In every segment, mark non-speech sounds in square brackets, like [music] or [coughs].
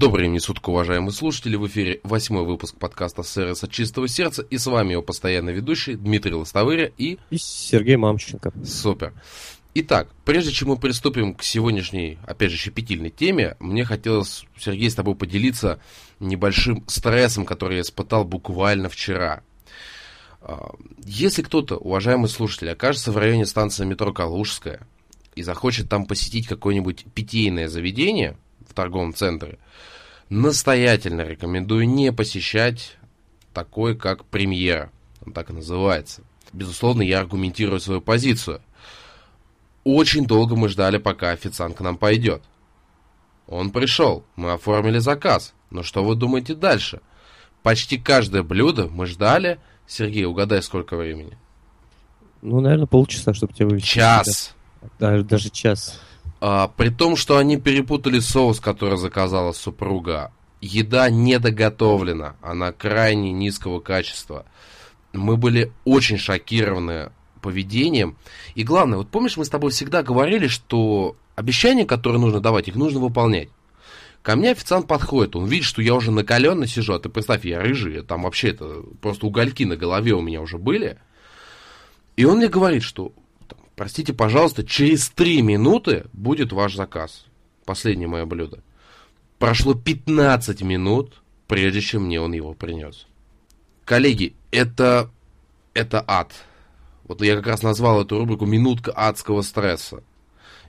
Добрый мне суток, уважаемые слушатели. В эфире восьмой выпуск подкаста «Сервис от чистого сердца». И с вами его постоянный ведущий Дмитрий Лостовыря и... И Сергей Мамченко. Супер. Итак, прежде чем мы приступим к сегодняшней, опять же, щепетильной теме, мне хотелось, Сергей, с тобой поделиться небольшим стрессом, который я испытал буквально вчера. А, если кто-то, уважаемый слушатель, окажется в районе станции метро Калужская и захочет там посетить какое-нибудь питейное заведение в торговом центре, настоятельно рекомендую не посещать такой, как премьера. Он так и называется. Безусловно, я аргументирую свою позицию. Очень долго мы ждали, пока официант к нам пойдет. Он пришел, мы оформили заказ. Но что вы думаете дальше? Почти каждое блюдо мы ждали. Сергей, угадай, сколько времени? Ну, наверное, полчаса, чтобы тебя вывести. Час. Даже, даже час. А, при том, что они перепутали соус, который заказала супруга. Еда недоготовлена, она крайне низкого качества. Мы были очень шокированы поведением. И главное, вот помнишь, мы с тобой всегда говорили, что обещания, которые нужно давать, их нужно выполнять. Ко мне официант подходит, он видит, что я уже накаленно сижу, а ты представь, я рыжий, там вообще это просто угольки на голове у меня уже были. И он мне говорит, что Простите, пожалуйста, через три минуты будет ваш заказ. Последнее мое блюдо. Прошло 15 минут, прежде чем мне он его принес. Коллеги, это, это ад. Вот я как раз назвал эту рубрику «Минутка адского стресса».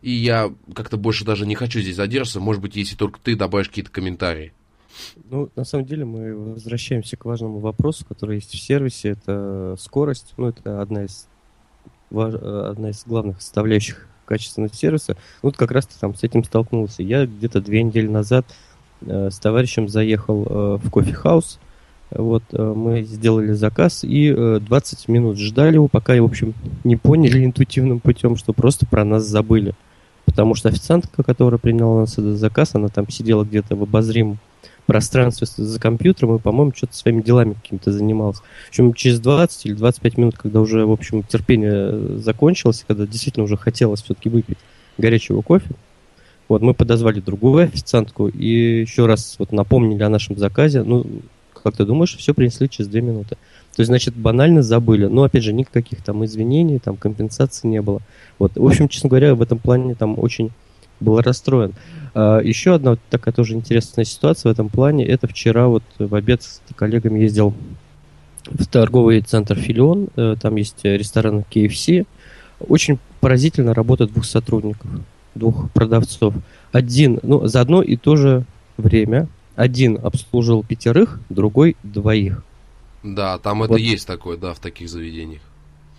И я как-то больше даже не хочу здесь задержаться. Может быть, если только ты добавишь какие-то комментарии. Ну, на самом деле мы возвращаемся к важному вопросу, который есть в сервисе. Это скорость. Ну, это одна из одна из главных составляющих качественного сервиса. Вот как раз ты там с этим столкнулся. Я где-то две недели назад э, с товарищем заехал э, в кофе-хаус. Вот, э, мы сделали заказ и э, 20 минут ждали его, пока, в общем, не поняли [laughs] интуитивным путем, что просто про нас забыли. Потому что официантка, которая приняла у нас этот заказ, она там сидела где-то в обозримом пространстве за компьютером и, по-моему, что-то своими делами какими-то занимался. В общем, через 20 или 25 минут, когда уже, в общем, терпение закончилось, когда действительно уже хотелось все-таки выпить горячего кофе, вот, мы подозвали другую официантку и еще раз вот напомнили о нашем заказе. Ну, как ты думаешь, все принесли через 2 минуты. То есть, значит, банально забыли. Но, опять же, никаких там извинений, там компенсации не было. Вот. В общем, честно говоря, в этом плане там очень был расстроен. А, еще одна такая тоже интересная ситуация в этом плане. Это вчера вот в обед с коллегами ездил в торговый центр Филион. Э, там есть ресторан KFC. Очень поразительно работа двух сотрудников, двух продавцов. Один, ну, за одно и то же время. Один обслужил пятерых, другой двоих. Да, там вот. это есть такое, да, в таких заведениях.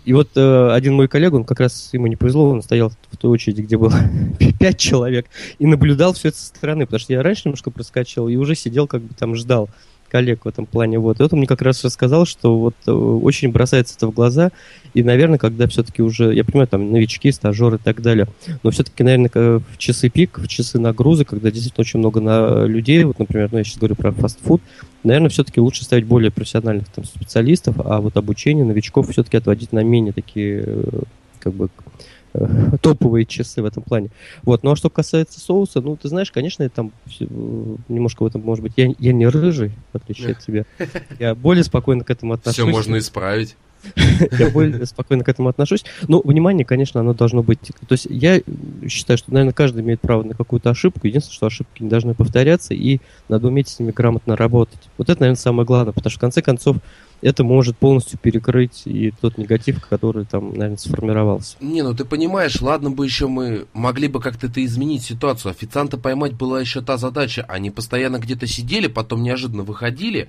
И вот э, один мой коллега, он как раз ему не повезло, он стоял в той очереди, где было [laughs] пять человек, и наблюдал все это со стороны, потому что я раньше немножко проскочил и уже сидел, как бы там ждал коллег в этом плане. Вот. И вот он мне как раз рассказал, что вот э, очень бросается это в глаза. И, наверное, когда все-таки уже, я понимаю, там новички, стажеры и так далее, но все-таки, наверное, в часы пик, в часы нагрузок, когда действительно очень много на людей, вот, например, ну, я сейчас говорю про фастфуд, наверное, все-таки лучше ставить более профессиональных там, специалистов, а вот обучение новичков все-таки отводить на менее такие, э, как бы, [laughs] топовые часы в этом плане. Вот. Ну а что касается соуса, ну ты знаешь, конечно, я там немножко в этом, может быть, я, я не рыжий, в отличие от тебя. [laughs] Я более спокойно к этому отношусь. Все можно исправить. [laughs] Я более спокойно к этому отношусь. Но внимание, конечно, оно должно быть... То есть я считаю, что, наверное, каждый имеет право на какую-то ошибку. Единственное, что ошибки не должны повторяться, и надо уметь с ними грамотно работать. Вот это, наверное, самое главное, потому что, в конце концов, это может полностью перекрыть и тот негатив, который там, наверное, сформировался. Не, ну ты понимаешь, ладно бы еще мы могли бы как-то это изменить ситуацию. Официанта поймать была еще та задача. Они постоянно где-то сидели, потом неожиданно выходили,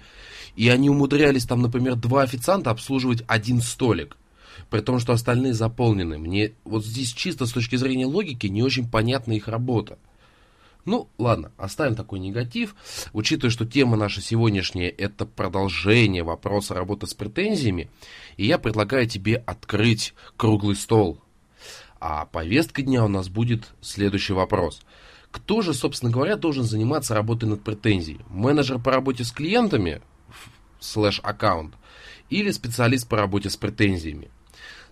и они умудрялись там, например, два официанта обслуживать один столик. При том, что остальные заполнены. Мне вот здесь чисто с точки зрения логики не очень понятна их работа. Ну, ладно, оставим такой негатив. Учитывая, что тема наша сегодняшняя это продолжение вопроса работы с претензиями, и я предлагаю тебе открыть круглый стол. А повестка дня у нас будет следующий вопрос. Кто же, собственно говоря, должен заниматься работой над претензией? Менеджер по работе с клиентами, слэш аккаунт, или специалист по работе с претензиями?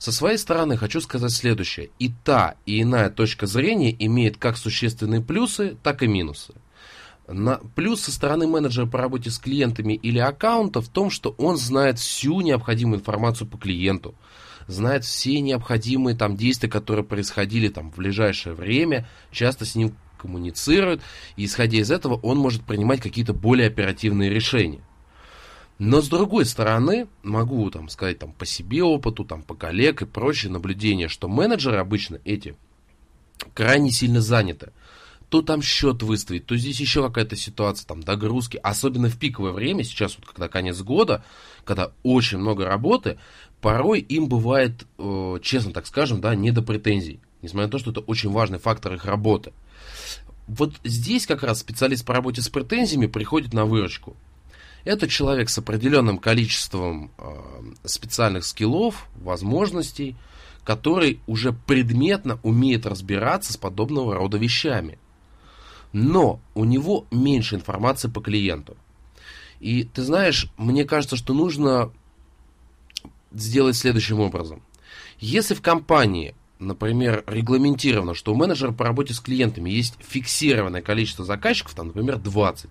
Со своей стороны хочу сказать следующее. И та, и иная точка зрения имеет как существенные плюсы, так и минусы. На, плюс со стороны менеджера по работе с клиентами или аккаунта в том, что он знает всю необходимую информацию по клиенту, знает все необходимые там действия, которые происходили там в ближайшее время, часто с ним коммуницирует, и исходя из этого он может принимать какие-то более оперативные решения. Но с другой стороны, могу там сказать там по себе опыту, там по коллег и прочие наблюдения, что менеджеры обычно эти крайне сильно заняты то там счет выставить, то здесь еще какая-то ситуация, там, догрузки. Особенно в пиковое время, сейчас вот когда конец года, когда очень много работы, порой им бывает, э, честно так скажем, да, не до претензий. Несмотря на то, что это очень важный фактор их работы. Вот здесь как раз специалист по работе с претензиями приходит на выручку. Это человек с определенным количеством э, специальных скиллов, возможностей, который уже предметно умеет разбираться с подобного рода вещами но у него меньше информации по клиенту. И ты знаешь, мне кажется, что нужно сделать следующим образом. Если в компании, например, регламентировано, что у менеджера по работе с клиентами есть фиксированное количество заказчиков, там, например, 20,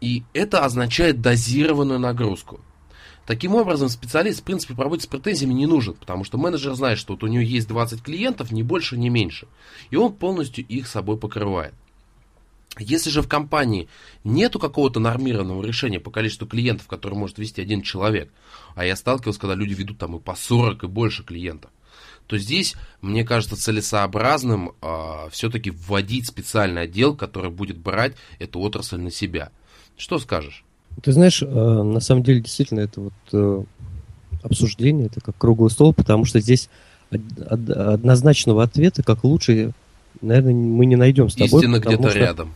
и это означает дозированную нагрузку. Таким образом, специалист, в принципе, по работе с претензиями не нужен, потому что менеджер знает, что вот у него есть 20 клиентов, ни больше, ни меньше. И он полностью их собой покрывает. Если же в компании нету какого-то нормированного решения по количеству клиентов, которые может вести один человек, а я сталкивался, когда люди ведут там и по 40 и больше клиентов, то здесь, мне кажется, целесообразным э, все-таки вводить специальный отдел, который будет брать эту отрасль на себя. Что скажешь? Ты знаешь, э, на самом деле, действительно, это вот э, обсуждение, это как круглый стол, потому что здесь однозначного ответа, как лучше, наверное, мы не найдем с тобой. Истина где-то что... рядом.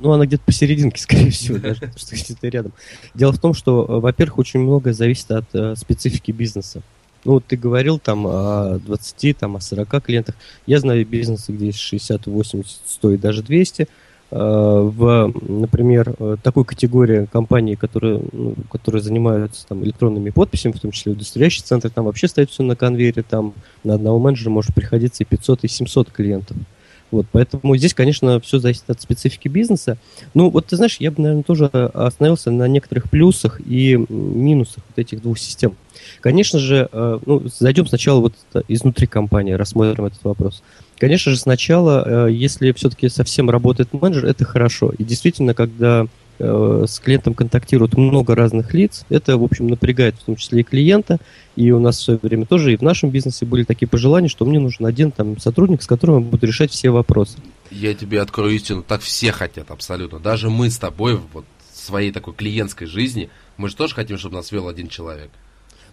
Ну, она где-то посерединке, [laughs] скорее всего, даже, где-то рядом. Дело в том, что, э, во-первых, очень многое зависит от э, специфики бизнеса. Ну, вот ты говорил там о 20, там, о 40 клиентах. Я знаю бизнесы, где есть 60, 80, 100 и даже 200. Э, в, например, э, такой категории компаний, которые, ну, которые занимаются там, электронными подписями, в том числе удостоверяющие центры, там вообще стоит все на конвейере, там на одного менеджера может приходиться и 500, и 700 клиентов. Вот, поэтому здесь, конечно, все зависит от специфики бизнеса. Ну, вот ты знаешь, я бы, наверное, тоже остановился на некоторых плюсах и минусах вот этих двух систем. Конечно же, э, ну, зайдем сначала вот изнутри компании, рассмотрим этот вопрос. Конечно же, сначала, э, если все-таки совсем работает менеджер, это хорошо. И действительно, когда Э, с клиентом контактирует много разных лиц. Это, в общем, напрягает в том числе и клиента. И у нас в свое время тоже и в нашем бизнесе были такие пожелания, что мне нужен один там сотрудник, с которым я буду решать все вопросы. Я тебе открою истину, так все хотят абсолютно. Даже мы с тобой вот в своей такой клиентской жизни, мы же тоже хотим, чтобы нас вел один человек.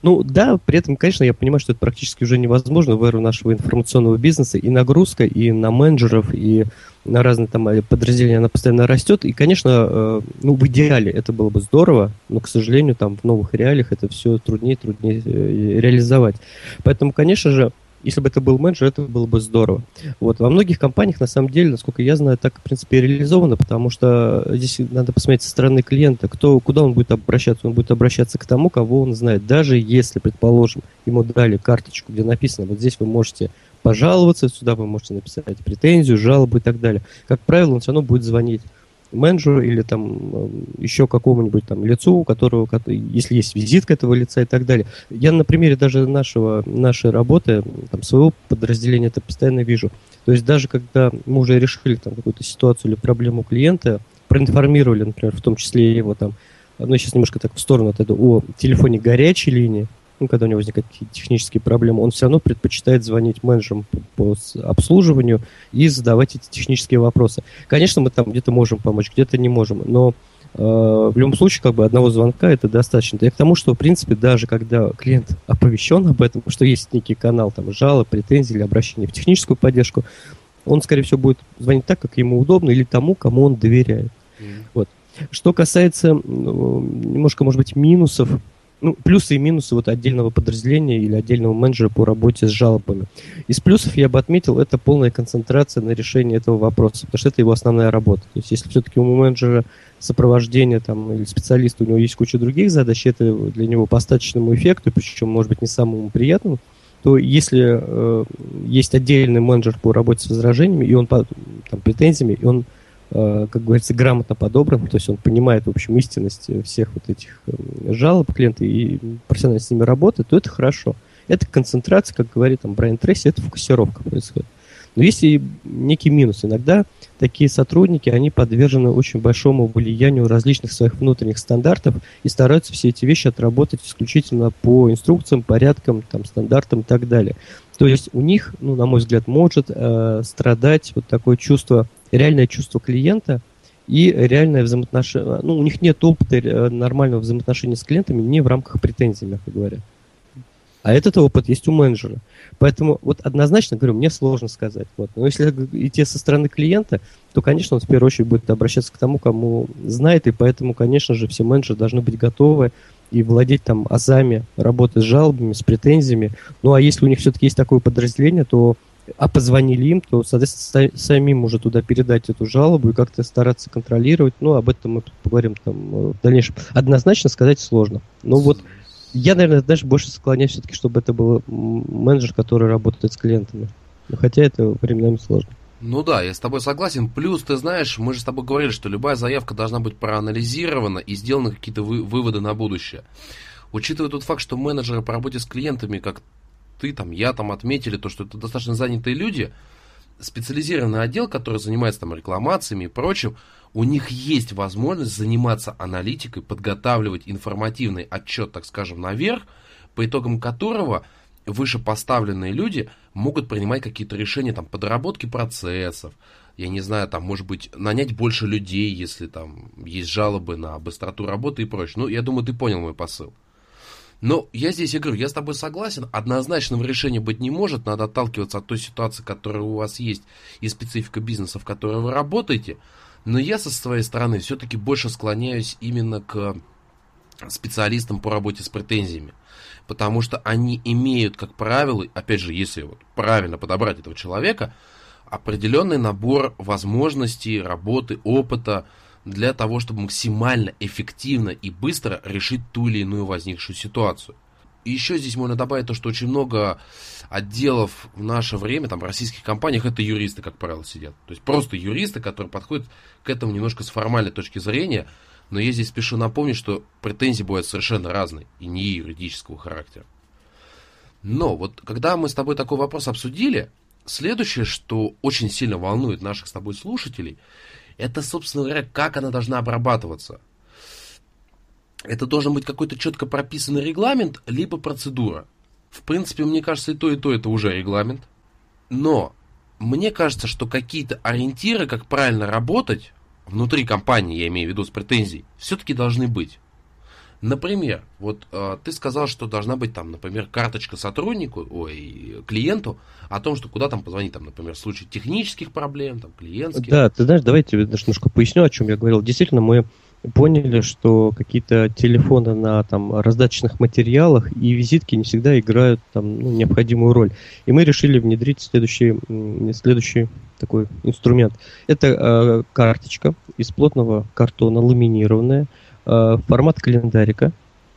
Ну да, при этом, конечно, я понимаю, что это практически уже невозможно в эру нашего информационного бизнеса. И нагрузка, и на менеджеров, и на разные там подразделения она постоянно растет. И, конечно, э, ну, в идеале это было бы здорово, но, к сожалению, там в новых реалиях это все труднее и труднее э, реализовать. Поэтому, конечно же, если бы это был менеджер, это было бы здорово. Вот. Во многих компаниях, на самом деле, насколько я знаю, так, в принципе, реализовано, потому что здесь надо посмотреть со стороны клиента, кто, куда он будет обращаться. Он будет обращаться к тому, кого он знает. Даже если, предположим, ему дали карточку, где написано, вот здесь вы можете пожаловаться, сюда вы можете написать претензию, жалобу и так далее. Как правило, он все равно будет звонить менеджеру или там э, еще какому-нибудь там лицу, у которого, если есть визитка этого лица и так далее. Я на примере даже нашего, нашей работы, там, своего подразделения это постоянно вижу. То есть даже когда мы уже решили там какую-то ситуацию или проблему клиента, проинформировали, например, в том числе его там, ну, сейчас немножко так в сторону отойду, о телефоне горячей линии, ну, когда у него возникают какие-то технические проблемы, он все равно предпочитает звонить менеджерам по, по обслуживанию и задавать эти технические вопросы. Конечно, мы там где-то можем помочь, где-то не можем, но э, в любом случае, как бы одного звонка это достаточно. Я к тому, что, в принципе, даже когда клиент оповещен об этом, что есть некий канал там жалоб, претензий или обращения в техническую поддержку, он, скорее всего, будет звонить так, как ему удобно, или тому, кому он доверяет. Mm-hmm. Вот. Что касается ну, немножко, может быть, минусов ну, плюсы и минусы вот отдельного подразделения или отдельного менеджера по работе с жалобами. Из плюсов я бы отметил, это полная концентрация на решении этого вопроса, потому что это его основная работа. То есть если все-таки у менеджера сопровождение там, или специалиста, у него есть куча других задач, это для него по остаточному эффекту, причем, может быть, не самому приятному, то если э, есть отдельный менеджер по работе с возражениями, и он по там, претензиями, и он как говорится, грамотно подобран, то есть он понимает, в общем, истинность всех вот этих э, жалоб клиента и профессионально с ними работает, то это хорошо. Это концентрация, как говорит там Брайан Трейси, это фокусировка происходит. Но есть и некий минус. Иногда такие сотрудники, они подвержены очень большому влиянию различных своих внутренних стандартов и стараются все эти вещи отработать исключительно по инструкциям, порядкам, там, стандартам и так далее. То есть у них, ну, на мой взгляд, может э, страдать вот такое чувство, реальное чувство клиента и реальное взаимоотношение. Ну, у них нет опыта э, нормального взаимоотношения с клиентами не в рамках претензий, мягко говоря. А этот опыт есть у менеджера. Поэтому вот однозначно, говорю, мне сложно сказать. Вот. Но если идти со стороны клиента, то, конечно, он в первую очередь будет обращаться к тому, кому знает, и поэтому, конечно же, все менеджеры должны быть готовы и владеть там азами, работать с жалобами, с претензиями. Ну, а если у них все-таки есть такое подразделение, то а позвонили им, то, соответственно, самим уже туда передать эту жалобу и как-то стараться контролировать. Ну, об этом мы поговорим там в дальнейшем. Однозначно сказать сложно. Ну, вот я, наверное, даже больше склоняюсь все-таки, чтобы это был менеджер, который работает с клиентами. Но хотя это временами сложно. Ну да, я с тобой согласен. Плюс, ты знаешь, мы же с тобой говорили, что любая заявка должна быть проанализирована и сделаны какие-то вы, выводы на будущее. Учитывая тот факт, что менеджеры по работе с клиентами, как ты там, я там отметили, то, что это достаточно занятые люди, специализированный отдел, который занимается там рекламациями и прочим, у них есть возможность заниматься аналитикой, подготавливать информативный отчет, так скажем, наверх, по итогам которого вышепоставленные люди могут принимать какие-то решения там подработки процессов, я не знаю, там, может быть, нанять больше людей, если там есть жалобы на быстроту работы и прочее. Ну, я думаю, ты понял мой посыл. Но я здесь, я говорю, я с тобой согласен, однозначного решения быть не может, надо отталкиваться от той ситуации, которая у вас есть, и специфика бизнеса, в которой вы работаете. Но я со своей стороны все-таки больше склоняюсь именно к специалистам по работе с претензиями. Потому что они имеют, как правило, опять же, если вот правильно подобрать этого человека, определенный набор возможностей, работы, опыта, для того, чтобы максимально эффективно и быстро решить ту или иную возникшую ситуацию. И еще здесь можно добавить то, что очень много отделов в наше время, там, в российских компаниях, это юристы, как правило, сидят. То есть просто юристы, которые подходят к этому немножко с формальной точки зрения. Но я здесь спешу напомнить, что претензии бывают совершенно разные и не юридического характера. Но вот когда мы с тобой такой вопрос обсудили, следующее, что очень сильно волнует наших с тобой слушателей – это, собственно говоря, как она должна обрабатываться. Это должен быть какой-то четко прописанный регламент, либо процедура. В принципе, мне кажется, и то, и то это уже регламент. Но мне кажется, что какие-то ориентиры, как правильно работать внутри компании, я имею в виду с претензией, все-таки должны быть. Например, вот э, ты сказал, что должна быть там, например, карточка сотруднику, ой, клиенту о том, что куда там позвонить, там, например, в случае технических проблем, там, клиентских. Да, ты знаешь, давайте я немножко поясню, о чем я говорил. Действительно, мы поняли, что какие-то телефоны на там раздаточных материалах и визитки не всегда играют там ну, необходимую роль. И мы решили внедрить следующий, следующий такой инструмент. Это э, карточка из плотного картона, ламинированная, формат календарика,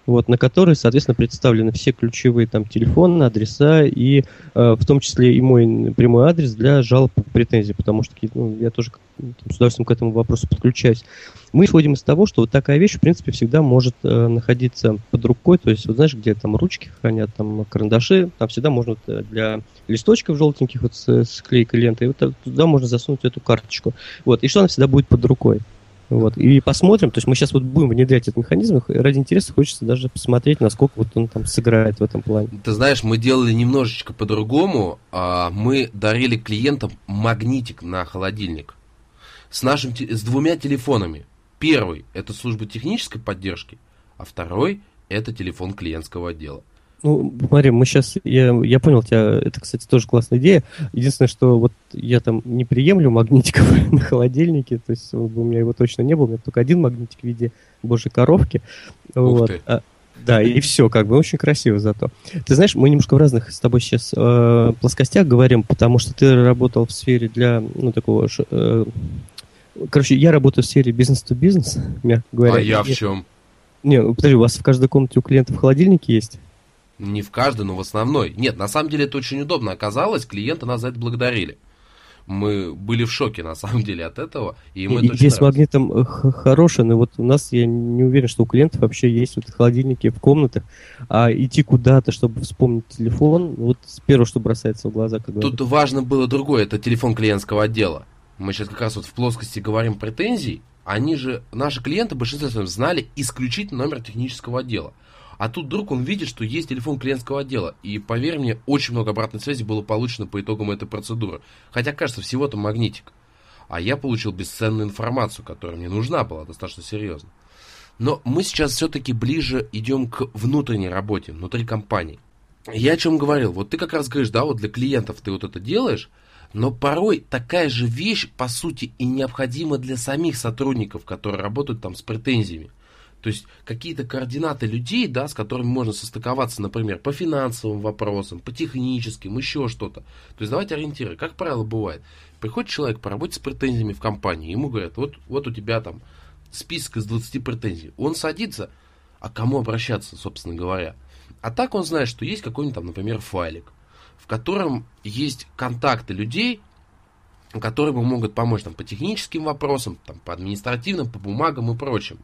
вот, на который, соответственно, представлены все ключевые там телефоны, адреса и э, в том числе и мой прямой адрес для жалоб и претензий, потому что ну, я тоже там, с удовольствием к этому вопросу подключаюсь. Мы исходим из того, что вот такая вещь, в принципе, всегда может э, находиться под рукой, то есть, вот знаешь, где там ручки хранят, там карандаши, там всегда можно э, для листочков желтеньких вот с, с клейкой лентой, вот туда можно засунуть эту карточку. Вот, и что она всегда будет под рукой. Вот. И посмотрим, то есть мы сейчас вот будем внедрять этот механизм, и ради интереса хочется даже посмотреть, насколько вот он там сыграет в этом плане. Ты знаешь, мы делали немножечко по-другому. А, мы дарили клиентам магнитик на холодильник с, нашим, с двумя телефонами. Первый – это служба технической поддержки, а второй – это телефон клиентского отдела. Ну, смотри, мы сейчас, я, я понял тебя, это, кстати, тоже классная идея. Единственное, что вот я там не приемлю магнитиков [laughs] на холодильнике, то есть у меня его точно не было, у меня только один магнитик в виде божьей коровки. Ух вот. ты. А, да, и все, как бы очень красиво зато. Ты знаешь, мы немножко в разных с тобой сейчас э, плоскостях говорим, потому что ты работал в сфере для, ну, такого... Э, короче, я работаю в сфере бизнес-то-бизнес, мягко говоря. А я в чем? Не, подожди, у вас в каждой комнате у клиентов холодильники есть? Не в каждой, но в основной. Нет, на самом деле это очень удобно оказалось, клиенты нас за это благодарили. мы были в шоке, на самом деле, от этого. И мы Идея с магнитом э, хорошая, но вот у нас, я не уверен, что у клиентов вообще есть вот холодильники в комнатах, а идти куда-то, чтобы вспомнить телефон, вот с первого, что бросается в глаза. Когда Тут важно было другое, это телефон клиентского отдела. Мы сейчас как раз вот в плоскости говорим претензий, они же, наши клиенты, большинство знали исключительно номер технического отдела. А тут вдруг он видит, что есть телефон клиентского отдела. И поверь мне, очень много обратной связи было получено по итогам этой процедуры. Хотя, кажется, всего-то магнитик. А я получил бесценную информацию, которая мне нужна была достаточно серьезно. Но мы сейчас все-таки ближе идем к внутренней работе, внутри компании. Я о чем говорил? Вот ты как раз говоришь, да, вот для клиентов ты вот это делаешь, но порой такая же вещь, по сути, и необходима для самих сотрудников, которые работают там с претензиями. То есть какие-то координаты людей, да, с которыми можно состыковаться, например, по финансовым вопросам, по техническим, еще что-то. То есть давайте ориентиры. Как правило, бывает. Приходит человек по работе с претензиями в компании, ему говорят, вот, вот у тебя там список из 20 претензий. Он садится, а кому обращаться, собственно говоря? А так он знает, что есть какой-нибудь там, например, файлик, в котором есть контакты людей, которые ему могут помочь там, по техническим вопросам, там, по административным, по бумагам и прочим.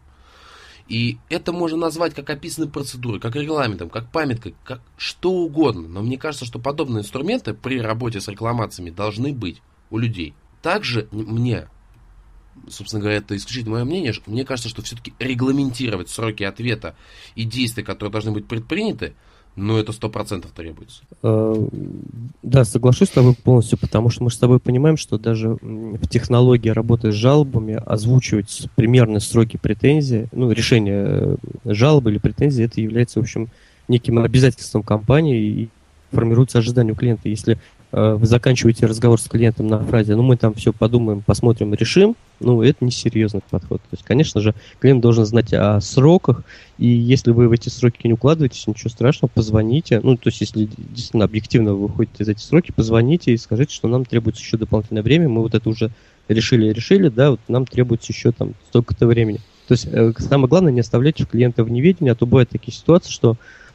И это можно назвать как описанной процедурой, как регламентом, как памяткой, как что угодно. Но мне кажется, что подобные инструменты при работе с рекламациями должны быть у людей. Также мне, собственно говоря, это исключительно мое мнение, мне кажется, что все-таки регламентировать сроки ответа и действия, которые должны быть предприняты, ну, это сто процентов требуется. Э, да, соглашусь с тобой полностью, потому что мы с тобой понимаем, что даже в технологии работы с жалобами озвучивать примерные сроки претензии, ну, решение э, жалобы или претензии, это является, в общем, неким обязательством компании и формируется ожидание у клиента. Если вы заканчиваете разговор с клиентом на фразе, ну мы там все подумаем, посмотрим, решим, ну это несерьезный подход. То есть, конечно же, клиент должен знать о сроках, и если вы в эти сроки не укладываетесь, ничего страшного, позвоните. Ну, то есть, если действительно объективно вы выходите из этих сроки, позвоните и скажите, что нам требуется еще дополнительное время, мы вот это уже решили, решили, да, вот нам требуется еще там столько-то времени. То есть, э, самое главное, не оставляйте клиента в неведении, а то бывают такие ситуации, что Э,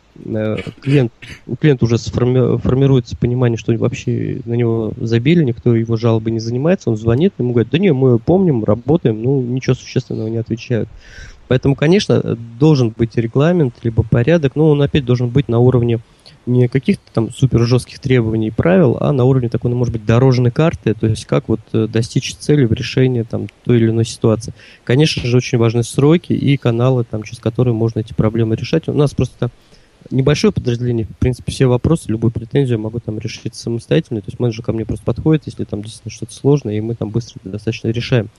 клиент, у клиента уже сформи, формируется понимание, что вообще на него забили, никто его жалобы не занимается, он звонит, ему говорят, да не, мы помним, работаем, ну, ничего существенного не отвечают. Поэтому, конечно, должен быть регламент, либо порядок, но он опять должен быть на уровне не каких-то там супер жестких требований и правил, а на уровне такой, ну, может быть, дорожной карты, то есть как вот э, достичь цели в решении там той или иной ситуации. Конечно же, очень важны сроки и каналы, там, через которые можно эти проблемы решать. У нас просто небольшое подразделение, в принципе, все вопросы, любую претензию могу там решить самостоятельно. То есть менеджер ко мне просто подходит, если там действительно что-то сложное, и мы там быстро достаточно решаем.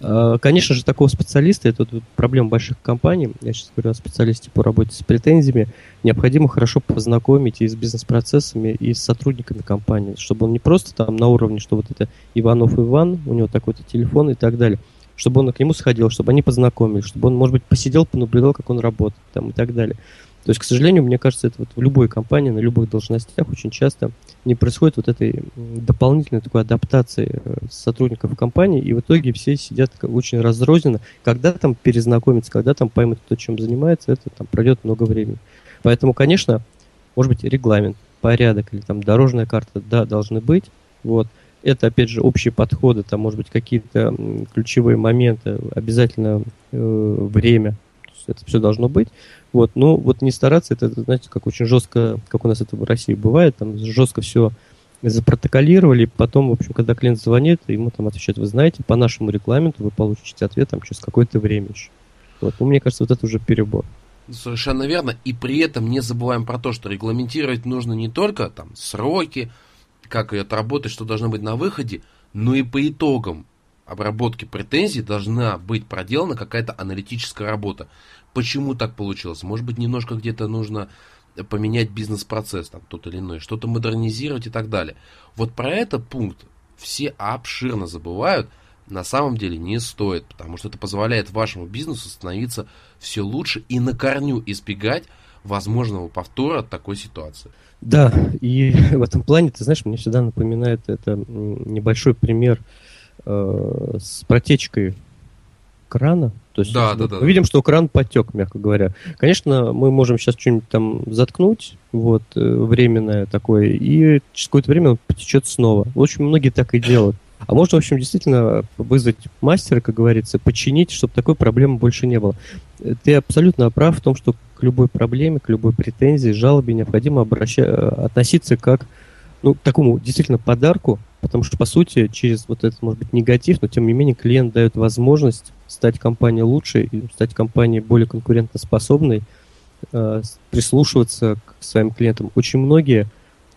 А, конечно же, такого специалиста, это проблема больших компаний, я сейчас говорю о специалисте по работе с претензиями, необходимо хорошо познакомить и с бизнес-процессами, и с сотрудниками компании, чтобы он не просто там на уровне, что вот это Иванов Иван, у него такой-то телефон и так далее, чтобы он к нему сходил, чтобы они познакомились, чтобы он, может быть, посидел, понаблюдал, как он работает там, и так далее. То есть, к сожалению, мне кажется, это вот в любой компании, на любых должностях очень часто не происходит вот этой дополнительной такой адаптации э, сотрудников компании, и в итоге все сидят очень разрозненно. Когда там перезнакомиться, когда там поймут, кто чем занимается, это там пройдет много времени. Поэтому, конечно, может быть, регламент, порядок или там дорожная карта, да, должны быть. Вот. Это, опять же, общие подходы, там, может быть, какие-то ключевые моменты, обязательно э, время, это все должно быть. Вот, ну, вот не стараться, это, знаете, как очень жестко, как у нас это в России бывает, там жестко все запротоколировали, потом, в общем, когда клиент звонит, ему там отвечают, вы знаете, по нашему регламенту вы получите ответ там через какое-то время еще. Вот, ну, мне кажется, вот это уже перебор. Совершенно верно. И при этом не забываем про то, что регламентировать нужно не только там сроки, как это работает, что должно быть на выходе, но и по итогам обработки претензий должна быть проделана какая-то аналитическая работа. Почему так получилось? Может быть, немножко где-то нужно поменять бизнес-процесс, там, тот или иной, что-то модернизировать и так далее. Вот про этот пункт все обширно забывают, на самом деле не стоит, потому что это позволяет вашему бизнесу становиться все лучше и на корню избегать возможного повтора такой ситуации. Да, и [laughs] в этом плане, ты знаешь, мне всегда напоминает это небольшой пример э, с протечкой крана. То есть да, да, да. мы видим, что кран потек, мягко говоря. Конечно, мы можем сейчас что-нибудь там заткнуть, вот, э, временное такое, и через какое-то время он потечет снова. Очень многие так и делают. А можно, в общем, действительно вызвать мастера, как говорится, починить, чтобы такой проблемы больше не было. Ты абсолютно прав в том, что к любой проблеме, к любой претензии, жалобе необходимо обращать, относиться как ну, такому действительно подарку, потому что, по сути, через вот этот, может быть, негатив, но тем не менее клиент дает возможность стать компанией лучше стать компанией более конкурентоспособной, э, прислушиваться к своим клиентам. Очень многие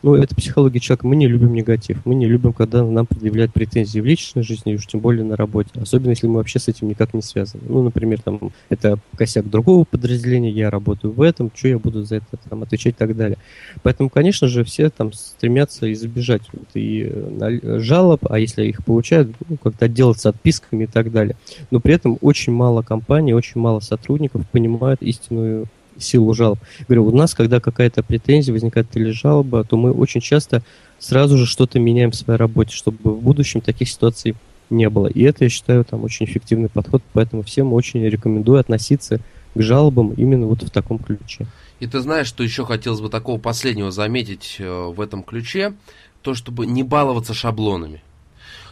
ну, это психология человека. Мы не любим негатив. Мы не любим, когда нам предъявляют претензии в личной жизни, и уж тем более на работе. Особенно, если мы вообще с этим никак не связаны. Ну, например, там, это косяк другого подразделения, я работаю в этом, что я буду за это там, отвечать и так далее. Поэтому, конечно же, все там стремятся избежать вот, и э, жалоб, а если их получают, ну, как-то отделаться отписками и так далее. Но при этом очень мало компаний, очень мало сотрудников понимают истинную силу жалоб. Говорю, у нас, когда какая-то претензия возникает или жалоба, то мы очень часто сразу же что-то меняем в своей работе, чтобы в будущем таких ситуаций не было. И это, я считаю, там очень эффективный подход, поэтому всем очень рекомендую относиться к жалобам именно вот в таком ключе. И ты знаешь, что еще хотелось бы такого последнего заметить э, в этом ключе, то, чтобы не баловаться шаблонами.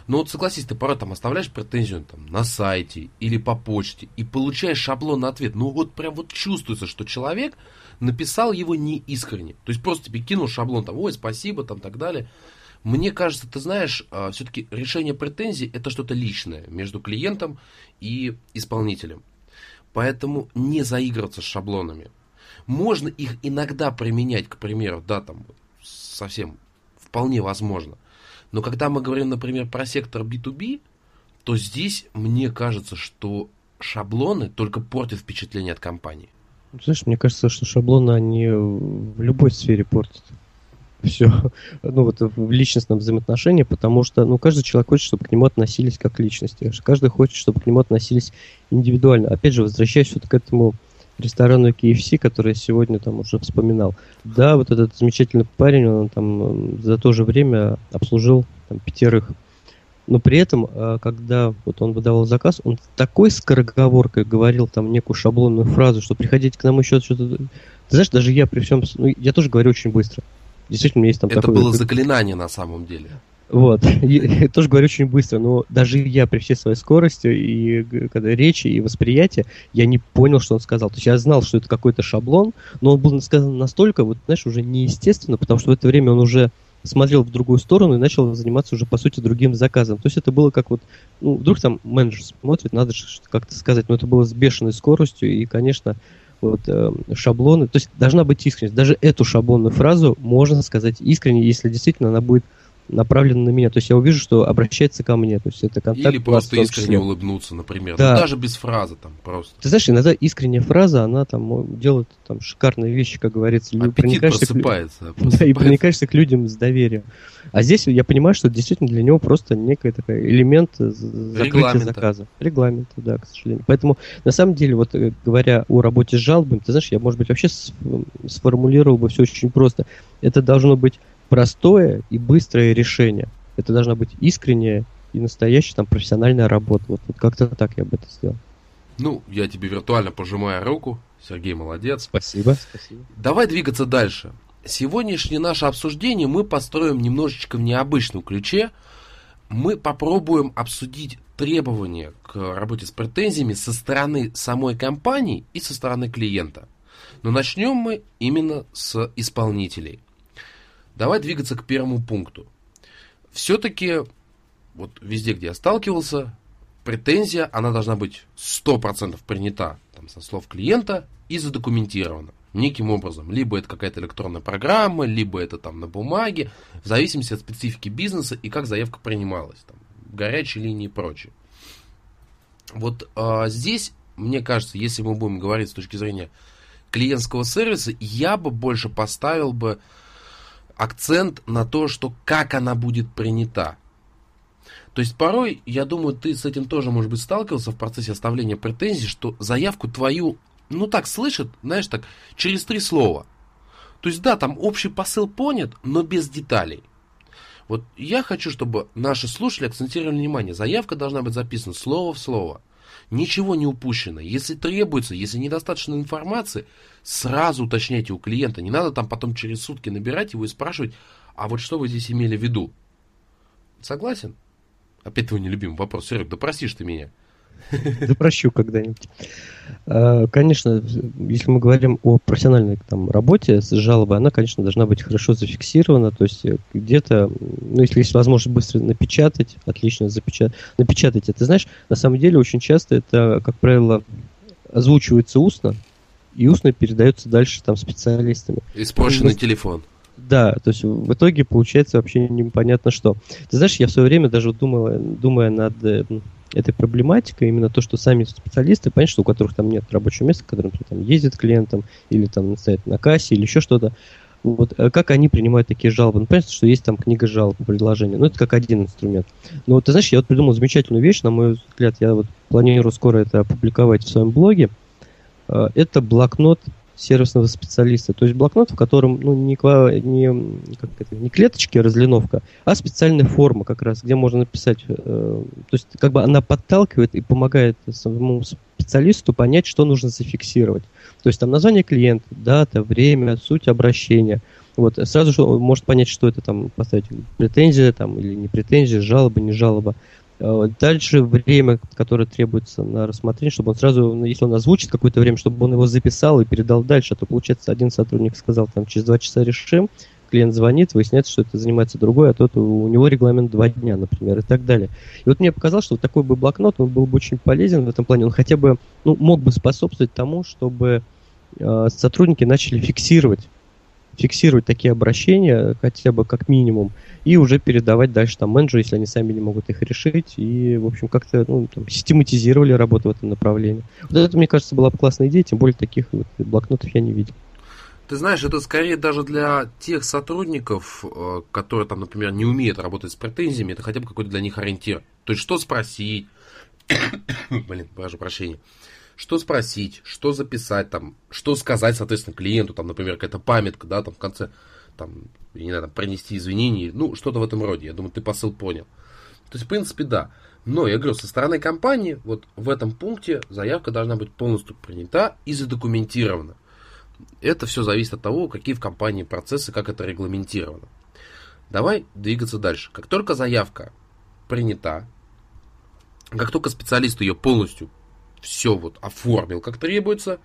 Ну вот согласись, ты порой там оставляешь претензию там, на сайте или по почте и получаешь шаблонный ответ. Ну вот прям вот чувствуется, что человек написал его не искренне. То есть просто тебе кинул шаблон там, ой, спасибо, там так далее. Мне кажется, ты знаешь, а, все-таки решение претензий это что-то личное между клиентом и исполнителем. Поэтому не заигрываться с шаблонами. Можно их иногда применять, к примеру, да, там совсем вполне возможно. Но когда мы говорим, например, про сектор B2B, то здесь мне кажется, что шаблоны только портят впечатление от компании. Знаешь, мне кажется, что шаблоны, они в любой сфере портят все, [laughs] ну вот в личностном взаимоотношении, потому что, ну, каждый человек хочет, чтобы к нему относились как к личности, каждый хочет, чтобы к нему относились индивидуально. Опять же, возвращаясь вот к этому ресторану KFC, который сегодня там уже вспоминал. Да, вот этот замечательный парень, он там за то же время обслужил там, пятерых. Но при этом, а, когда вот он выдавал заказ, он такой скороговоркой говорил там некую шаблонную фразу, что приходите к нам еще что-то. Ты знаешь, даже я при всем... Ну, я тоже говорю очень быстро. Действительно, у меня есть там Это такое... было заклинание на самом деле. Вот. [laughs] Я тоже говорю очень быстро, но даже я при всей своей скорости и когда речи и восприятие, я не понял, что он сказал. То есть я знал, что это какой-то шаблон, но он был сказан настолько, вот, знаешь, уже неестественно, потому что в это время он уже смотрел в другую сторону и начал заниматься уже, по сути, другим заказом. То есть это было как вот, ну, вдруг там менеджер смотрит, надо как-то сказать, но это было с бешеной скоростью, и, конечно, вот э, шаблоны, то есть должна быть искренность. Даже эту шаблонную фразу можно сказать искренне, если действительно она будет направлен на меня. То есть я увижу, что обращается ко мне. То есть это контакт. Или просто искренне улыбнуться, например. Да. Ну, даже без фразы там просто. Ты знаешь, иногда искренняя фраза, она там делает там шикарные вещи, как говорится. Аппетит просыпается, к... [laughs] просыпается. Да, и проникаешься к людям с доверием. А здесь я понимаю, что действительно для него просто некий такой элемент закрытия заказа. Регламент, да, к сожалению. Поэтому, на самом деле, вот э, говоря о работе с жалобами, ты знаешь, я, может быть, вообще сформулировал бы все очень просто. Это должно быть простое и быстрое решение. Это должна быть искренняя и настоящая там профессиональная работа. Вот, вот как-то так я бы это сделал. Ну, я тебе виртуально пожимаю руку. Сергей молодец. Спасибо. Спасибо. Давай двигаться дальше. Сегодняшнее наше обсуждение мы построим немножечко в необычном ключе. Мы попробуем обсудить требования к работе с претензиями со стороны самой компании и со стороны клиента. Но начнем мы именно с исполнителей. Давай двигаться к первому пункту. Все-таки, вот везде, где я сталкивался, претензия, она должна быть 100% принята там, со слов клиента и задокументирована неким образом. Либо это какая-то электронная программа, либо это там на бумаге, в зависимости от специфики бизнеса и как заявка принималась, там, горячей линии и прочее. Вот а, здесь, мне кажется, если мы будем говорить с точки зрения клиентского сервиса, я бы больше поставил бы акцент на то, что как она будет принята. То есть порой, я думаю, ты с этим тоже, может быть, сталкивался в процессе оставления претензий, что заявку твою, ну так, слышат, знаешь, так, через три слова. То есть, да, там общий посыл понят, но без деталей. Вот я хочу, чтобы наши слушатели акцентировали внимание. Заявка должна быть записана слово в слово. Ничего не упущено. Если требуется, если недостаточно информации, сразу уточняйте у клиента. Не надо там потом через сутки набирать его и спрашивать, а вот что вы здесь имели в виду? Согласен? Опять твой нелюбимый вопрос. Серег, да простишь ты меня. Да прощу когда-нибудь. А, конечно, если мы говорим о профессиональной там, работе с жалобой, она, конечно, должна быть хорошо зафиксирована, то есть э, где-то, ну, если есть возможность быстро напечатать, отлично запечатать, напечатать это. Знаешь, на самом деле очень часто это, как правило, озвучивается устно, и устно передается дальше там специалистами. Испорченный ну, телефон. Да, то есть в итоге получается вообще непонятно что. Ты знаешь, я в свое время даже думал, думая над э, этой проблематикой, именно то, что сами специалисты, понятно, что у которых там нет рабочего места, которым там ездит клиентам, или там стоят на кассе, или еще что-то, вот, э, как они принимают такие жалобы? Ну, понятно, что есть там книга жалоб, предложения, ну, это как один инструмент. Но вот, ты знаешь, я вот придумал замечательную вещь, на мой взгляд, я вот планирую скоро это опубликовать в своем блоге. Э, это блокнот сервисного специалиста. То есть блокнот, в котором ну, не, не, как это, не клеточки разлиновка, а специальная форма как раз, где можно написать. Э, то есть как бы она подталкивает и помогает самому специалисту понять, что нужно зафиксировать. То есть там название клиента, дата, время, суть обращения. Вот, сразу же он может понять, что это там поставить претензия там, или не претензия, жалоба, не жалоба. Э, дальше время, которое требуется на рассмотрение, чтобы он сразу, ну, если он озвучит какое-то время, чтобы он его записал и передал дальше, а то получается один сотрудник сказал, там, через два часа решим, клиент звонит, выясняется, что это занимается другой, а тот у него регламент два дня, например, и так далее. И вот мне показалось, что вот такой бы блокнот, он был бы очень полезен в этом плане, он хотя бы, ну, мог бы способствовать тому, чтобы э, сотрудники начали фиксировать фиксировать такие обращения, хотя бы как минимум, и уже передавать дальше там менеджеру, если они сами не могут их решить, и, в общем, как-то ну, там, систематизировали работу в этом направлении. Вот это, мне кажется, была бы классная идея, тем более таких вот блокнотов я не видел. Ты знаешь, это скорее даже для тех сотрудников, э, которые там, например, не умеют работать с претензиями, это хотя бы какой-то для них ориентир. То есть, что спросить, [coughs] блин, прошу прощения, что спросить, что записать, там, что сказать, соответственно, клиенту, там, например, какая-то памятка, да, там, в конце, там, не знаю, принести извинения, ну, что-то в этом роде. Я думаю, ты посыл понял. То есть, в принципе, да. Но, я говорю, со стороны компании, вот в этом пункте заявка должна быть полностью принята и задокументирована. Это все зависит от того, какие в компании процессы, как это регламентировано. Давай двигаться дальше. Как только заявка принята, как только специалист ее полностью все вот оформил как требуется,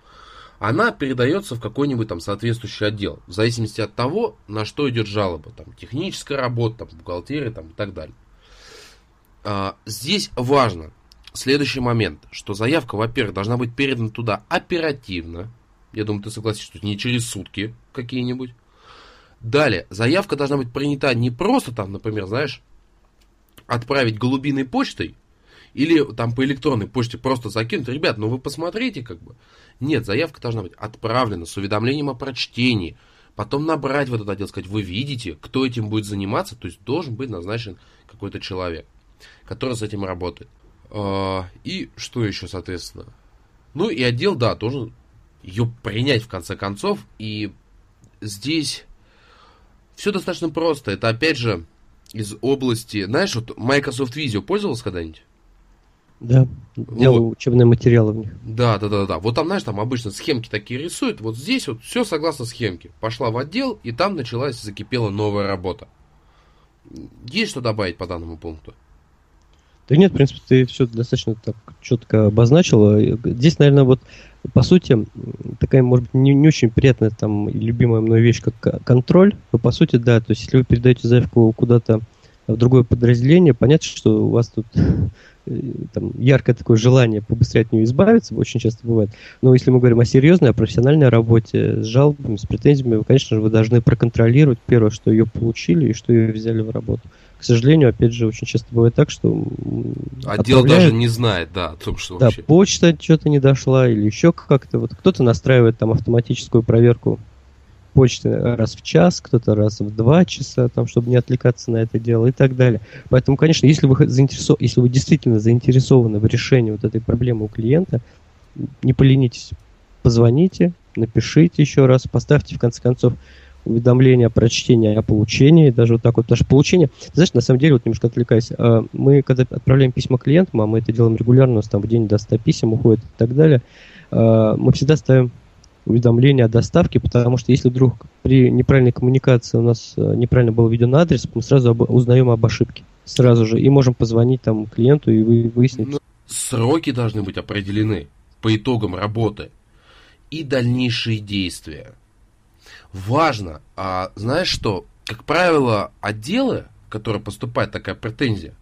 она передается в какой-нибудь там соответствующий отдел, в зависимости от того, на что идет жалоба, там техническая работа, там бухгалтерия, там и так далее. А, здесь важно следующий момент, что заявка, во-первых, должна быть передана туда оперативно, я думаю, ты согласишься, что не через сутки какие-нибудь. Далее, заявка должна быть принята не просто там, например, знаешь, отправить голубиной почтой, или там по электронной почте просто закинуть. Ребят, ну вы посмотрите как бы. Нет, заявка должна быть отправлена с уведомлением о прочтении. Потом набрать в этот отдел, сказать, вы видите, кто этим будет заниматься. То есть должен быть назначен какой-то человек, который с этим работает. А, и что еще, соответственно? Ну и отдел, да, должен ее принять в конце концов. И здесь все достаточно просто. Это опять же из области... Знаешь, вот Microsoft Visio пользовался когда-нибудь? Да, делаю вот. учебные материалы в них. Да, да, да, да. Вот там, знаешь, там обычно схемки такие рисуют. Вот здесь вот все согласно схемке. Пошла в отдел, и там началась, закипела новая работа. Есть что добавить по данному пункту? Да нет, в принципе, ты все достаточно так четко обозначил. Здесь, наверное, вот по сути, такая, может быть, не, не очень приятная там любимая мной вещь, как контроль. Но по сути, да, то есть если вы передаете заявку куда-то в другое подразделение, понятно, что у вас тут [laughs] Э, там, яркое такое желание побыстрее от нее избавиться, очень часто бывает. Но если мы говорим о серьезной, о профессиональной работе с жалобами, с претензиями, вы, конечно же, вы должны проконтролировать, первое, что ее получили и что ее взяли в работу. К сожалению, опять же, очень часто бывает так, что... Отдел даже не знает, да, о том, что Да, вообще... почта что-то не дошла или еще как-то. Вот кто-то настраивает там автоматическую проверку почты раз в час, кто-то раз в два часа, там, чтобы не отвлекаться на это дело и так далее. Поэтому, конечно, если вы, заинтересов... если вы действительно заинтересованы в решении вот этой проблемы у клиента, не поленитесь, позвоните, напишите еще раз, поставьте в конце концов уведомление о прочтении, о получении, даже вот так вот, что получение, знаешь, на самом деле, вот немножко отвлекаясь, а, мы когда отправляем письма клиентам, а мы это делаем регулярно, у нас там в день до 100 писем уходит и так далее, а, мы всегда ставим уведомление о доставке, потому что если вдруг при неправильной коммуникации у нас э, неправильно был введен адрес, мы сразу об, узнаем об ошибке. сразу же, и можем позвонить там клиенту и выяснить. Ну, сроки должны быть определены по итогам работы и дальнейшие действия. Важно, а знаешь что, как правило, отделы, которые поступает такая претензия,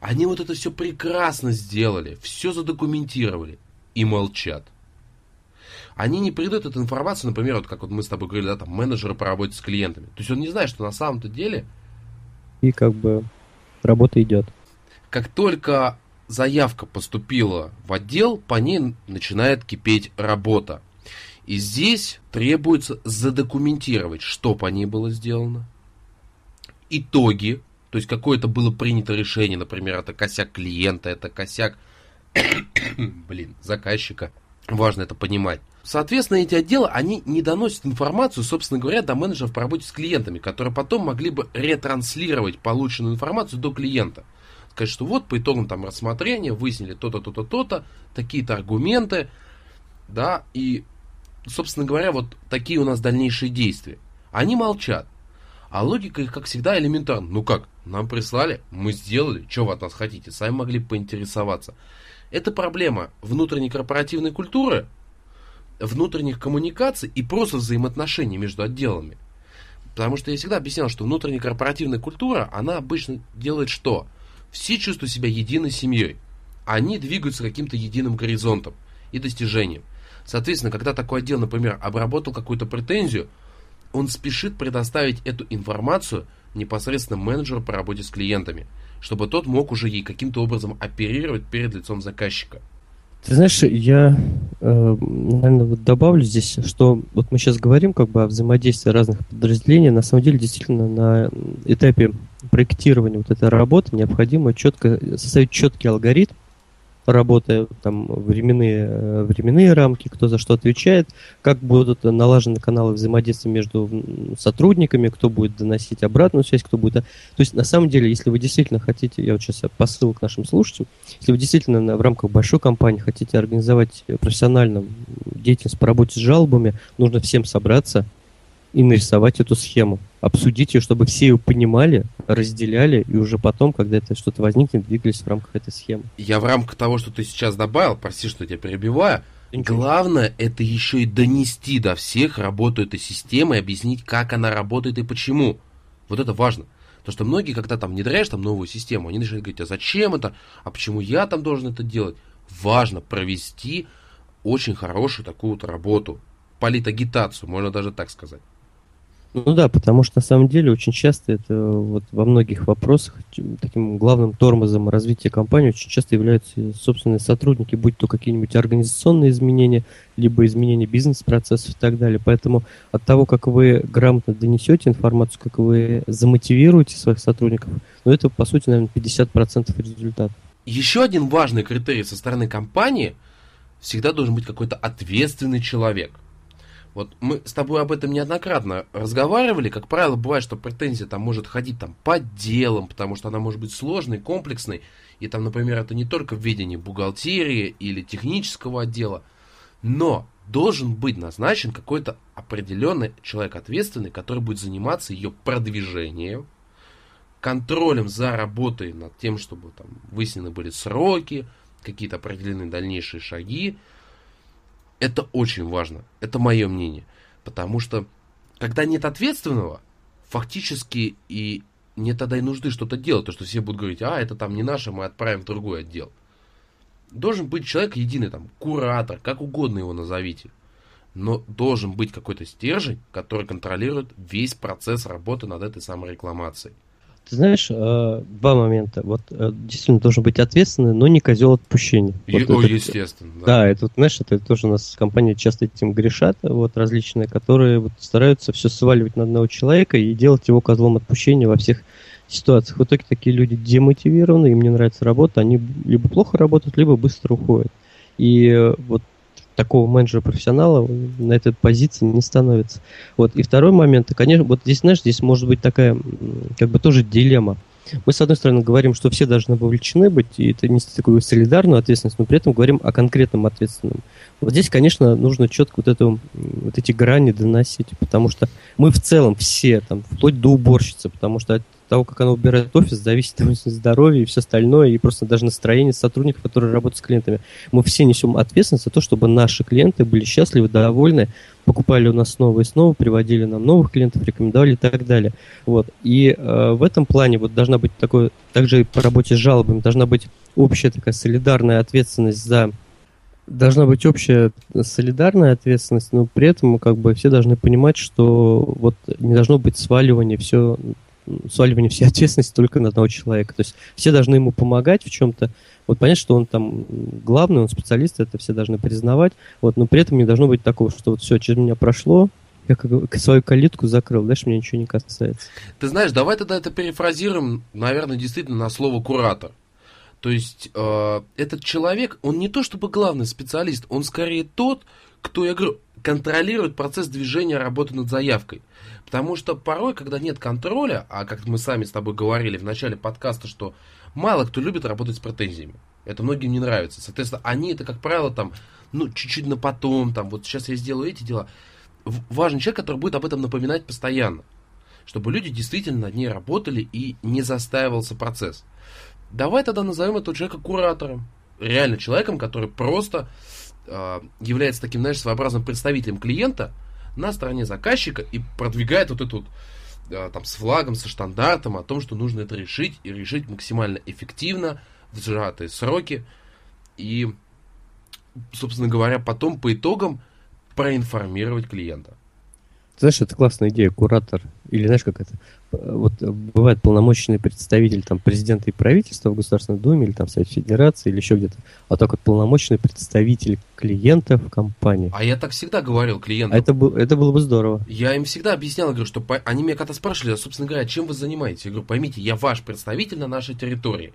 они вот это все прекрасно сделали, все задокументировали и молчат. Они не придают эту информацию, например, вот как вот мы с тобой говорили, да, там, менеджеры по работе с клиентами. То есть он не знает, что на самом-то деле... И как бы работа идет. Как только заявка поступила в отдел, по ней начинает кипеть работа. И здесь требуется задокументировать, что по ней было сделано, итоги, то есть какое-то было принято решение, например, это косяк клиента, это косяк, [coughs] блин, заказчика. Важно это понимать. Соответственно, эти отделы, они не доносят информацию, собственно говоря, до менеджеров по работе с клиентами, которые потом могли бы ретранслировать полученную информацию до клиента. Сказать, что вот по итогам там рассмотрения выяснили то-то, то-то, то-то, такие-то аргументы, да, и, собственно говоря, вот такие у нас дальнейшие действия. Они молчат. А логика их, как всегда, элементарна. Ну как, нам прислали, мы сделали, что вы от нас хотите, сами могли поинтересоваться. Это проблема внутренней корпоративной культуры, внутренних коммуникаций и просто взаимоотношений между отделами. Потому что я всегда объяснял, что внутренняя корпоративная культура, она обычно делает что? Все чувствуют себя единой семьей. Они двигаются каким-то единым горизонтом и достижением. Соответственно, когда такой отдел, например, обработал какую-то претензию, он спешит предоставить эту информацию непосредственно менеджеру по работе с клиентами, чтобы тот мог уже ей каким-то образом оперировать перед лицом заказчика. Ты знаешь, я, э, наверное, вот добавлю здесь, что вот мы сейчас говорим как бы о взаимодействии разных подразделений. На самом деле, действительно, на этапе проектирования вот этой работы необходимо четко составить четкий алгоритм, работая там временные, э, временные рамки, кто за что отвечает, как будут налажены каналы взаимодействия между сотрудниками, кто будет доносить обратную связь, кто будет... То есть, на самом деле, если вы действительно хотите, я вот сейчас посыл к нашим слушателям, если вы действительно в рамках большой компании хотите организовать профессионально деятельность по работе с жалобами, нужно всем собраться, и нарисовать эту схему. Обсудить ее, чтобы все ее понимали, разделяли, и уже потом, когда это что-то возникнет, двигались в рамках этой схемы. Я в рамках того, что ты сейчас добавил, прости, что я тебя перебиваю, Главное, это еще и донести до всех работу этой системы, объяснить, как она работает и почему. Вот это важно. Потому что многие, когда там внедряешь там новую систему, они начинают говорить, а зачем это, а почему я там должен это делать? Важно провести очень хорошую такую вот работу, политагитацию, можно даже так сказать. Ну да, потому что на самом деле очень часто это вот во многих вопросах таким главным тормозом развития компании очень часто являются собственные сотрудники, будь то какие-нибудь организационные изменения, либо изменения бизнес-процессов и так далее. Поэтому от того, как вы грамотно донесете информацию, как вы замотивируете своих сотрудников, ну это по сути, наверное, 50% результата. Еще один важный критерий со стороны компании всегда должен быть какой-то ответственный человек – вот мы с тобой об этом неоднократно разговаривали. Как правило, бывает, что претензия там может ходить там по делам, потому что она может быть сложной, комплексной. И там, например, это не только в ведении бухгалтерии или технического отдела. Но должен быть назначен какой-то определенный человек ответственный, который будет заниматься ее продвижением, контролем за работой над тем, чтобы там выяснены были сроки, какие-то определенные дальнейшие шаги, это очень важно. Это мое мнение. Потому что, когда нет ответственного, фактически и нет тогда и нужды что-то делать. То, что все будут говорить, а, это там не наше, мы отправим в другой отдел. Должен быть человек единый, там, куратор, как угодно его назовите. Но должен быть какой-то стержень, который контролирует весь процесс работы над этой самой рекламацией. Ты знаешь, э, два момента. Вот э, действительно должен быть ответственный, но не козел отпущения. Вот о, это, естественно. Да. да, это, знаешь, это тоже у нас компании часто этим грешат, вот различные, которые вот стараются все сваливать на одного человека и делать его козлом отпущения во всех ситуациях. В итоге такие люди демотивированы, им не нравится работа, они либо плохо работают, либо быстро уходят. И э, вот такого менеджера-профессионала на этой позиции не становится. Вот. И второй момент, конечно, вот здесь, знаешь, здесь может быть такая, как бы тоже дилемма. Мы, с одной стороны, говорим, что все должны вовлечены быть, и это нести такую солидарную ответственность, но при этом говорим о конкретном ответственном. Вот здесь, конечно, нужно четко вот, эту, вот эти грани доносить, потому что мы в целом все, там, вплоть до уборщицы, потому что того, как она убирает офис, зависит от [laughs] здоровья и все остальное, и просто даже настроение сотрудников, которые работают с клиентами. Мы все несем ответственность за то, чтобы наши клиенты были счастливы, довольны, покупали у нас снова и снова, приводили нам новых клиентов, рекомендовали и так далее. Вот. И э, в этом плане вот должна быть такой, также и по работе с жалобами, должна быть общая такая солидарная ответственность за должна быть общая солидарная ответственность, но при этом как бы все должны понимать, что вот не должно быть сваливания все сваливание всей [laughs] ответственности только на одного человека. То есть все должны ему помогать в чем-то. Вот понять, что он там главный, он специалист, это все должны признавать. Вот, но при этом не должно быть такого, что вот все, через меня прошло, я как свою калитку закрыл, дальше меня ничего не касается. Ты знаешь, давай тогда это перефразируем, наверное, действительно на слово куратор. То есть э, этот человек, он не то чтобы главный специалист, он скорее тот, кто, я говорю, контролирует процесс движения работы над заявкой. Потому что порой, когда нет контроля, а как мы сами с тобой говорили в начале подкаста, что мало кто любит работать с претензиями. Это многим не нравится. Соответственно, они это, как правило, там, ну, чуть-чуть на потом, там, вот сейчас я сделаю эти дела. Важный человек, который будет об этом напоминать постоянно. Чтобы люди действительно над ней работали и не застаивался процесс. Давай тогда назовем этого человека куратором. Реально человеком, который просто э, является таким, знаешь, своеобразным представителем клиента на стороне заказчика и продвигает вот эту вот э, там с флагом, со штандартом о том, что нужно это решить и решить максимально эффективно, в сжатые сроки. И, собственно говоря, потом по итогам проинформировать клиента. Знаешь, это классная идея, куратор. Или знаешь, как это? Вот бывает полномочный представитель там, президента и правительства в Государственной Думе или там Совете Федерации или еще где-то. А так вот полномочный представитель клиентов в компании. А я так всегда говорил клиентам. А это, был, это было бы здорово. Я им всегда объяснял, говорю, что по... они меня когда спрашивали, а, собственно говоря, чем вы занимаетесь? Я говорю, поймите, я ваш представитель на нашей территории.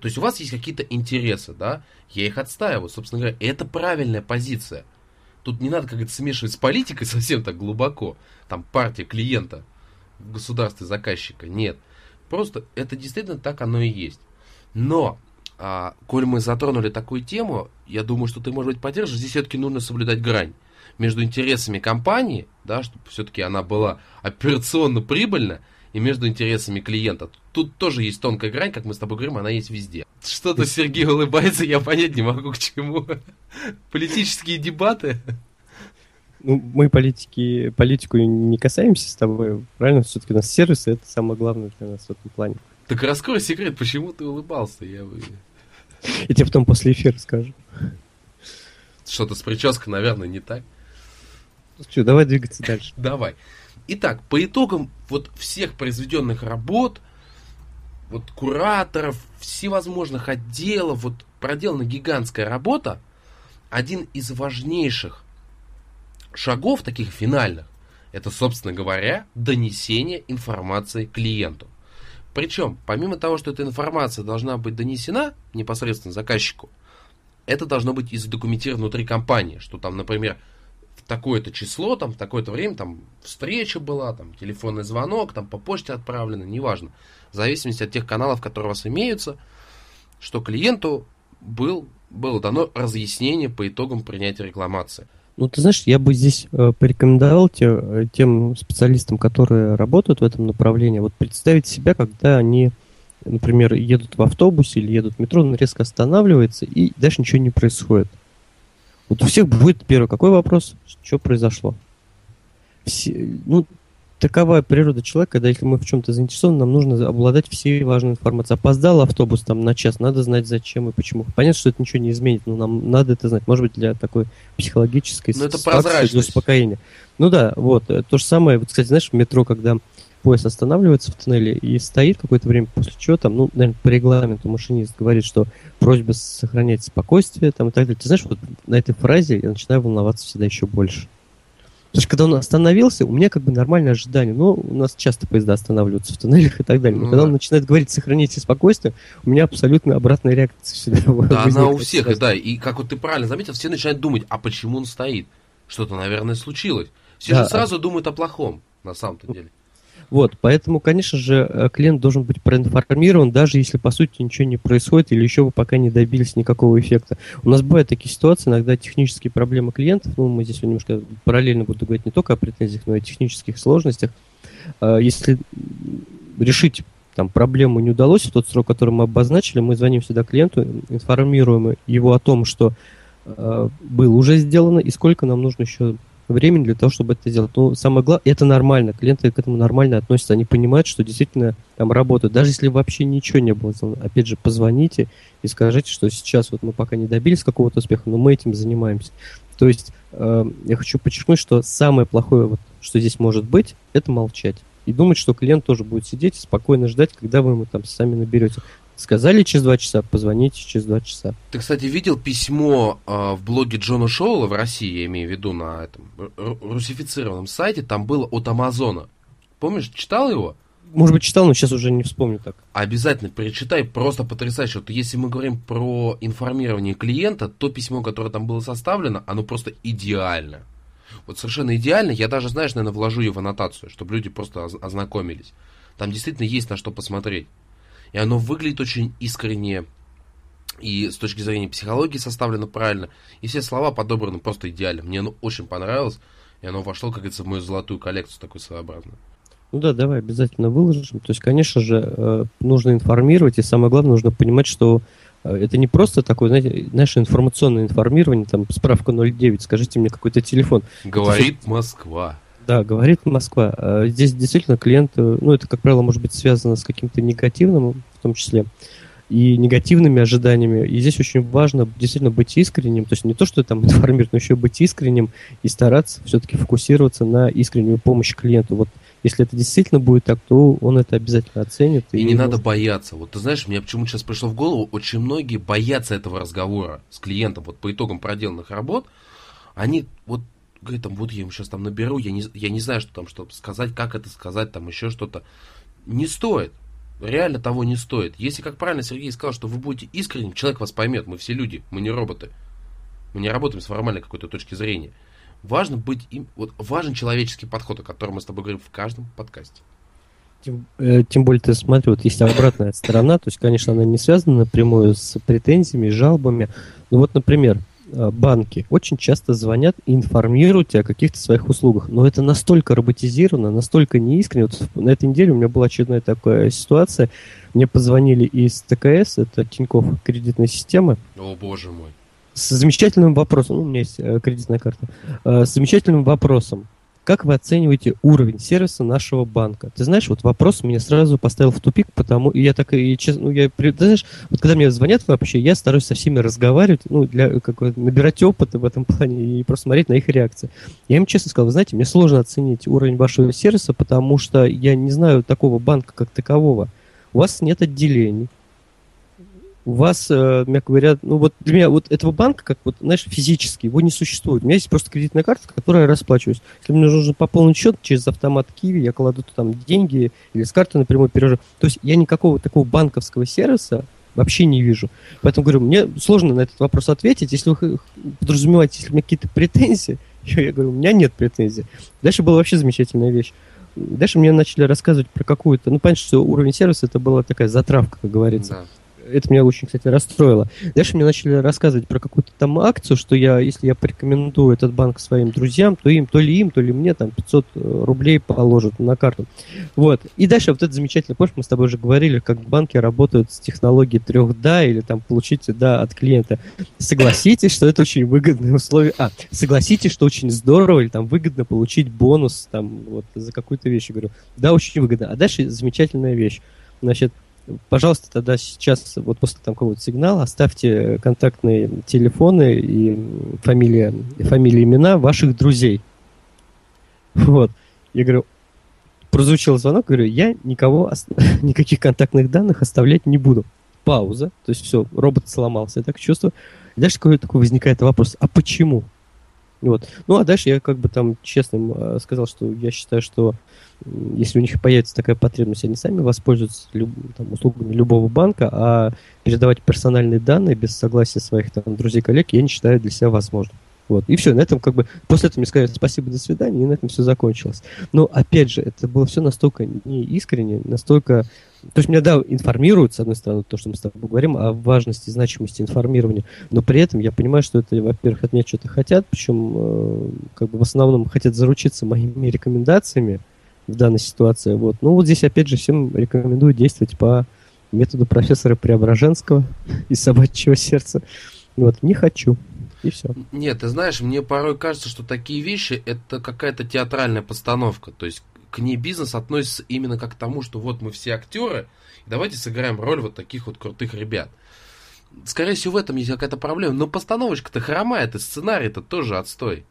То есть у вас есть какие-то интересы, да? Я их отстаиваю, собственно говоря. Это правильная позиция. Тут не надо, как это, смешивать с политикой [laughs] совсем так глубоко. Там партия клиента в государстве заказчика. Нет. Просто это действительно так оно и есть. Но, а, коль мы затронули такую тему, я думаю, что ты, может быть, поддержишь, здесь все-таки нужно соблюдать грань между интересами компании, да, чтобы все-таки она была операционно прибыльна, и между интересами клиента. Тут тоже есть тонкая грань, как мы с тобой говорим, она есть везде. Что-то Сергей улыбается, я понять не могу к чему. Политические дебаты. Ну, мы политики, политику не касаемся с тобой, правильно? Все-таки у нас сервисы, это самое главное для нас в этом плане. Так раскрой секрет, почему ты улыбался? Я, я тебе потом после эфира скажу. Что-то с прической, наверное, не так. Ну что, давай двигаться дальше. [laughs] Давай. Итак, по итогам вот всех произведенных работ, вот кураторов, всевозможных отделов, вот проделана гигантская работа. Один из важнейших шагов, таких финальных, это, собственно говоря, донесение информации клиенту. Причем, помимо того, что эта информация должна быть донесена непосредственно заказчику, это должно быть и задокументировано внутри компании, что там, например, такое-то число, там, в такое-то время, там, встреча была, там, телефонный звонок, там, по почте отправлено, неважно. В зависимости от тех каналов, которые у вас имеются, что клиенту был, было дано разъяснение по итогам принятия рекламации. Ну, ты знаешь, я бы здесь э, порекомендовал те, э, тем специалистам, которые работают в этом направлении, вот представить себя, когда они, например, едут в автобусе или едут в метро, он резко останавливается, и дальше ничего не происходит. Вот у всех будет первый какой вопрос? Что произошло? Все, ну, такова природа человека, когда если мы в чем-то заинтересованы, нам нужно обладать всей важной информацией. Опоздал автобус там на час, надо знать зачем и почему. Понятно, что это ничего не изменит, но нам надо это знать. Может быть, для такой психологической но это для успокоения. Ну да, вот. Э, то же самое, вот, кстати, знаешь, в метро, когда поезд останавливается в туннеле и стоит какое-то время, после чего там, ну, наверное, по регламенту машинист говорит, что просьба сохранять спокойствие там и так далее. Ты знаешь, вот на этой фразе я начинаю волноваться всегда еще больше. Потому что когда он остановился, у меня как бы нормальное ожидание. Ну, у нас часто поезда останавливаются в туннелях и так далее. Но ну, когда да. он начинает говорить «сохраните спокойствие», у меня абсолютно обратная реакция всегда [laughs] Да, она у всех, и, да. И как вот ты правильно заметил, все начинают думать, а почему он стоит? Что-то, наверное, случилось. Все да. же сразу думают о плохом, на самом-то деле. Вот, поэтому, конечно же, э, клиент должен быть проинформирован, даже если, по сути, ничего не происходит или еще вы пока не добились никакого эффекта. У нас бывают такие ситуации, иногда технические проблемы клиентов, ну, мы здесь немножко параллельно буду говорить не только о претензиях, но и о технических сложностях. Э, если решить там проблему не удалось в тот срок, который мы обозначили, мы звоним сюда клиенту, информируем его о том, что э, было уже сделано и сколько нам нужно еще времени для того, чтобы это сделать. Ну, самое главное, это нормально. Клиенты к этому нормально относятся. Они понимают, что действительно там работают. Даже если вообще ничего не было. Опять же, позвоните и скажите, что сейчас вот мы пока не добились какого-то успеха, но мы этим занимаемся. То есть э, я хочу подчеркнуть, что самое плохое, вот, что здесь может быть, это молчать. И думать, что клиент тоже будет сидеть и спокойно ждать, когда вы ему там сами наберете. Сказали через два часа, позвоните через два часа. Ты, кстати, видел письмо э, в блоге Джона Шоула в России, я имею в виду на этом русифицированном сайте, там было от Амазона. Помнишь, читал его? Может быть, читал, но сейчас уже не вспомню так. Обязательно перечитай, просто потрясающе. Вот если мы говорим про информирование клиента, то письмо, которое там было составлено, оно просто идеально. Вот совершенно идеально. Я даже, знаешь, наверное, вложу ее в аннотацию, чтобы люди просто ознакомились. Там действительно есть на что посмотреть. И оно выглядит очень искренне, и с точки зрения психологии составлено правильно. И все слова подобраны просто идеально. Мне оно очень понравилось, и оно вошло, как говорится, в мою золотую коллекцию такой своеобразную. Ну да, давай обязательно выложим. То есть, конечно же, э, нужно информировать, и самое главное, нужно понимать, что э, это не просто такое, знаете, наше информационное информирование, там, справка 09, скажите мне какой-то телефон. Говорит это, Москва. Да, говорит Москва. А здесь действительно клиент, ну, это, как правило, может быть связано с каким-то негативным, в том числе, и негативными ожиданиями. И здесь очень важно действительно быть искренним. То есть не то, что там [laughs] информировать, но еще быть искренним и стараться все-таки фокусироваться на искреннюю помощь клиенту. Вот если это действительно будет так, то он это обязательно оценит. И, и не может... надо бояться. Вот ты знаешь, мне почему сейчас пришло в голову, очень многие боятся этого разговора с клиентом. Вот по итогам проделанных работ, они вот говорит, там, вот я ему сейчас там наберу, я не, я не знаю, что там, что сказать, как это сказать, там еще что-то. Не стоит. Реально того не стоит. Если, как правильно Сергей сказал, что вы будете искренним, человек вас поймет. Мы все люди, мы не роботы. Мы не работаем с формальной какой-то точки зрения. Важно быть им, вот важен человеческий подход, о котором мы с тобой говорим в каждом подкасте. Тем, э, тем более, ты смотри, вот есть обратная сторона, то есть, конечно, она не связана напрямую с претензиями, жалобами. Ну вот, например, банки очень часто звонят и информируют тебя о каких-то своих услугах. Но это настолько роботизировано, настолько неискренне. Вот на этой неделе у меня была очередная такая ситуация. Мне позвонили из ТКС, это Тинькофф кредитная система. О, боже мой. С замечательным вопросом, ну, у меня есть э, кредитная карта, э, с замечательным вопросом. Как вы оцениваете уровень сервиса нашего банка? Ты знаешь, вот вопрос меня сразу поставил в тупик, потому и я так и честно, ну, я, ты знаешь, вот когда мне звонят вообще, я стараюсь со всеми разговаривать, ну, для как набирать опыта в этом [laughs] плане и просто смотреть на их реакции. Я им честно сказал, вы знаете, мне сложно оценить уровень вашего сервиса, потому что я не знаю такого банка как такового. У вас нет отделений, у вас, э, мягко говоря, ну вот для меня вот этого банка, как вот, знаешь, физически, его не существует. У меня есть просто кредитная карта, которой я расплачиваюсь. Если мне нужно пополнить счет через автомат Киви, я кладу там деньги или с карты напрямую перевожу. То есть я никакого такого банковского сервиса вообще не вижу. Поэтому говорю, мне сложно на этот вопрос ответить. Если вы подразумеваете, если у меня какие-то претензии, [laughs] я говорю, у меня нет претензий. Дальше была вообще замечательная вещь. Дальше мне начали рассказывать про какую-то... Ну, понятно, что уровень сервиса это была такая затравка, как говорится. Да это меня очень, кстати, расстроило. Дальше мне начали рассказывать про какую-то там акцию, что я, если я порекомендую этот банк своим друзьям, то им, то ли им, то ли мне там 500 э, рублей положат на карту. Вот. И дальше вот это замечательно. Помнишь, мы с тобой уже говорили, как банки работают с технологией трех да или там получите да от клиента. Согласитесь, что это очень выгодные условия. А, согласитесь, что очень здорово или там выгодно получить бонус там вот за какую-то вещь. Я говорю, да, очень выгодно. А дальше замечательная вещь. Значит, пожалуйста, тогда сейчас, вот после там какого-то сигнала, оставьте контактные телефоны и фамилия, фамилии, имена ваших друзей. Вот. Я говорю, прозвучал звонок, говорю, я никого, [laughs] никаких контактных данных оставлять не буду. Пауза, то есть все, робот сломался, я так чувствую. И дальше такой, такой возникает вопрос, а почему? Вот. Ну, а дальше я как бы там честно э, сказал, что я считаю, что если у них появится такая потребность, они сами воспользуются люб, там, услугами любого банка, а передавать персональные данные без согласия своих там, друзей, коллег, я не считаю для себя возможным. Вот. И все, на этом как бы, после этого мне сказали спасибо, до свидания, и на этом все закончилось. Но, опять же, это было все настолько неискренне, настолько... То есть меня, да, информируют, с одной стороны, то, что мы с тобой говорим, о важности и значимости информирования, но при этом я понимаю, что это, во-первых, от меня что-то хотят, причем э, как бы в основном хотят заручиться моими рекомендациями, в данной ситуации. Вот. Ну вот здесь опять же всем рекомендую действовать по методу профессора Преображенского [laughs] из собачьего сердца. Вот, не хочу. И все. Нет, ты знаешь, мне порой кажется, что такие вещи это какая-то театральная постановка. То есть к ней бизнес относится именно как к тому, что вот мы все актеры, давайте сыграем роль вот таких вот крутых ребят. Скорее всего, в этом есть какая-то проблема. Но постановочка-то хромает, и сценарий-то тоже отстой.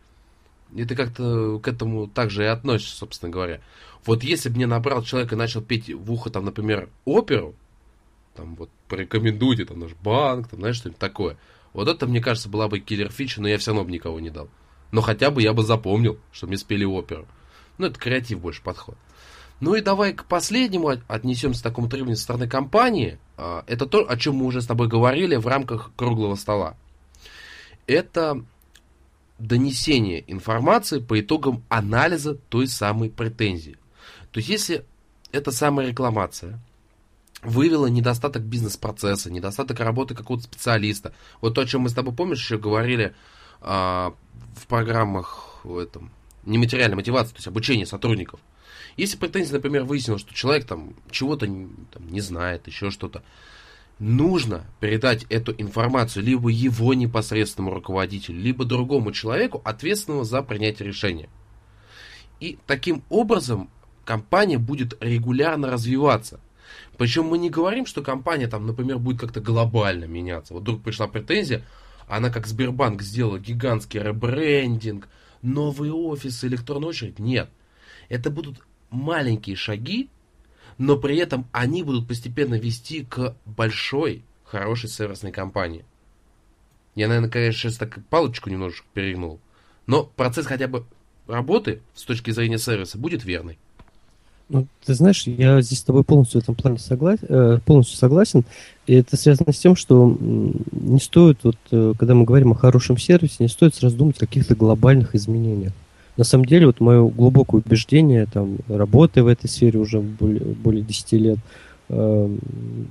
И ты как-то к этому также и относишься, собственно говоря. Вот если бы мне набрал человек и начал петь в ухо, там, например, оперу, там вот порекомендуйте, там наш банк, там, знаешь, что-нибудь такое. Вот это, мне кажется, была бы киллер фича, но я все равно бы никого не дал. Но хотя бы я бы запомнил, что мне спели оперу. Ну, это креатив больше подход. Ну и давай к последнему отнесемся к такому требованию со стороны компании. А, это то, о чем мы уже с тобой говорили в рамках круглого стола. Это донесение информации по итогам анализа той самой претензии. То есть, если эта самая рекламация вывела недостаток бизнес-процесса, недостаток работы какого-то специалиста, вот то, о чем мы с тобой, помнишь, еще говорили а, в программах в этом, нематериальной мотивации, то есть обучение сотрудников. Если претензия, например, выяснилось, что человек там чего-то там, не знает, еще что-то, нужно передать эту информацию либо его непосредственному руководителю, либо другому человеку, ответственному за принятие решения. И таким образом компания будет регулярно развиваться. Причем мы не говорим, что компания там, например, будет как-то глобально меняться. Вот вдруг пришла претензия, она как Сбербанк сделала гигантский ребрендинг, новые офисы, электронную очередь. Нет. Это будут маленькие шаги, но при этом они будут постепенно вести к большой, хорошей сервисной компании. Я, наверное, конечно, сейчас так палочку немножечко перегнул. Но процесс хотя бы работы с точки зрения сервиса будет верный. Ну, ты знаешь, я здесь с тобой полностью в этом плане согласен, э, полностью согласен. И это связано с тем, что не стоит, вот, э, когда мы говорим о хорошем сервисе, не стоит сразу думать о каких-то глобальных изменениях. На самом деле, вот мое глубокое убеждение, там, работая в этой сфере уже более, более 10 лет,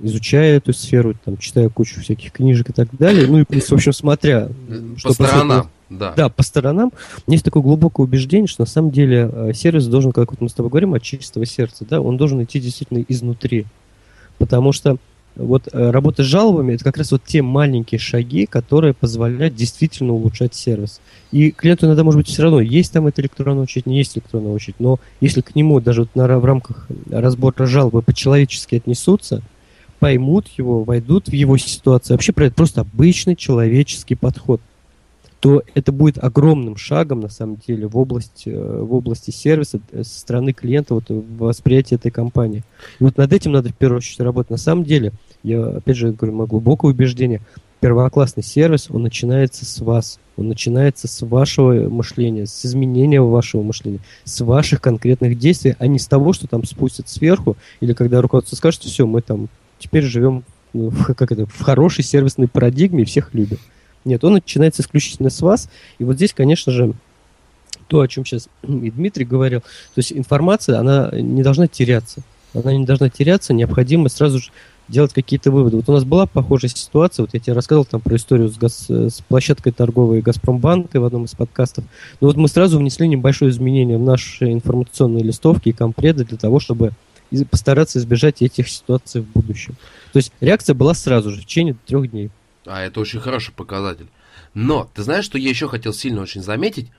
изучая эту сферу, там, читая кучу всяких книжек и так далее, ну и, в общем, смотря... По что сторонам. Да. да, по сторонам. Есть такое глубокое убеждение, что на самом деле э, сервис должен, как вот мы с тобой говорим, от чистого сердца, да, он должен идти действительно изнутри. Потому что вот э, работа с жалобами это как раз вот те маленькие шаги, которые позволяют действительно улучшать сервис. И клиенту иногда, может быть, все равно, есть там эта электронная очередь, не есть электронная очередь, но если к нему даже вот на, в рамках разбора жалобы по-человечески отнесутся, поймут его, войдут в его ситуацию, вообще про это просто обычный человеческий подход то это будет огромным шагом, на самом деле, в области, э, в области сервиса э, со стороны клиента, вот, восприятия этой компании. И вот над этим надо в первую очередь работать. На самом деле, я, опять же, говорю, мое глубокое убеждение, первоклассный сервис, он начинается с вас. Он начинается с вашего мышления, с изменения вашего мышления, с ваших конкретных действий, а не с того, что там спустят сверху, или когда руководство скажет, все, мы там теперь живем ну, в, как это, в хорошей сервисной парадигме и всех любим. Нет, он начинается исключительно с вас. И вот здесь, конечно же, то, о чем сейчас [clears throat] и Дмитрий говорил, то есть информация, она не должна теряться. Она не должна теряться, необходимо сразу же делать какие-то выводы. Вот у нас была похожая ситуация, вот я тебе рассказывал там про историю с, газ, с площадкой торговой Газпромбанка в одном из подкастов. Но вот мы сразу внесли небольшое изменение в наши информационные листовки и компреды для того, чтобы постараться избежать этих ситуаций в будущем. То есть реакция была сразу же, в течение трех дней. А это очень хороший показатель. Но, ты знаешь, что я еще хотел сильно очень заметить?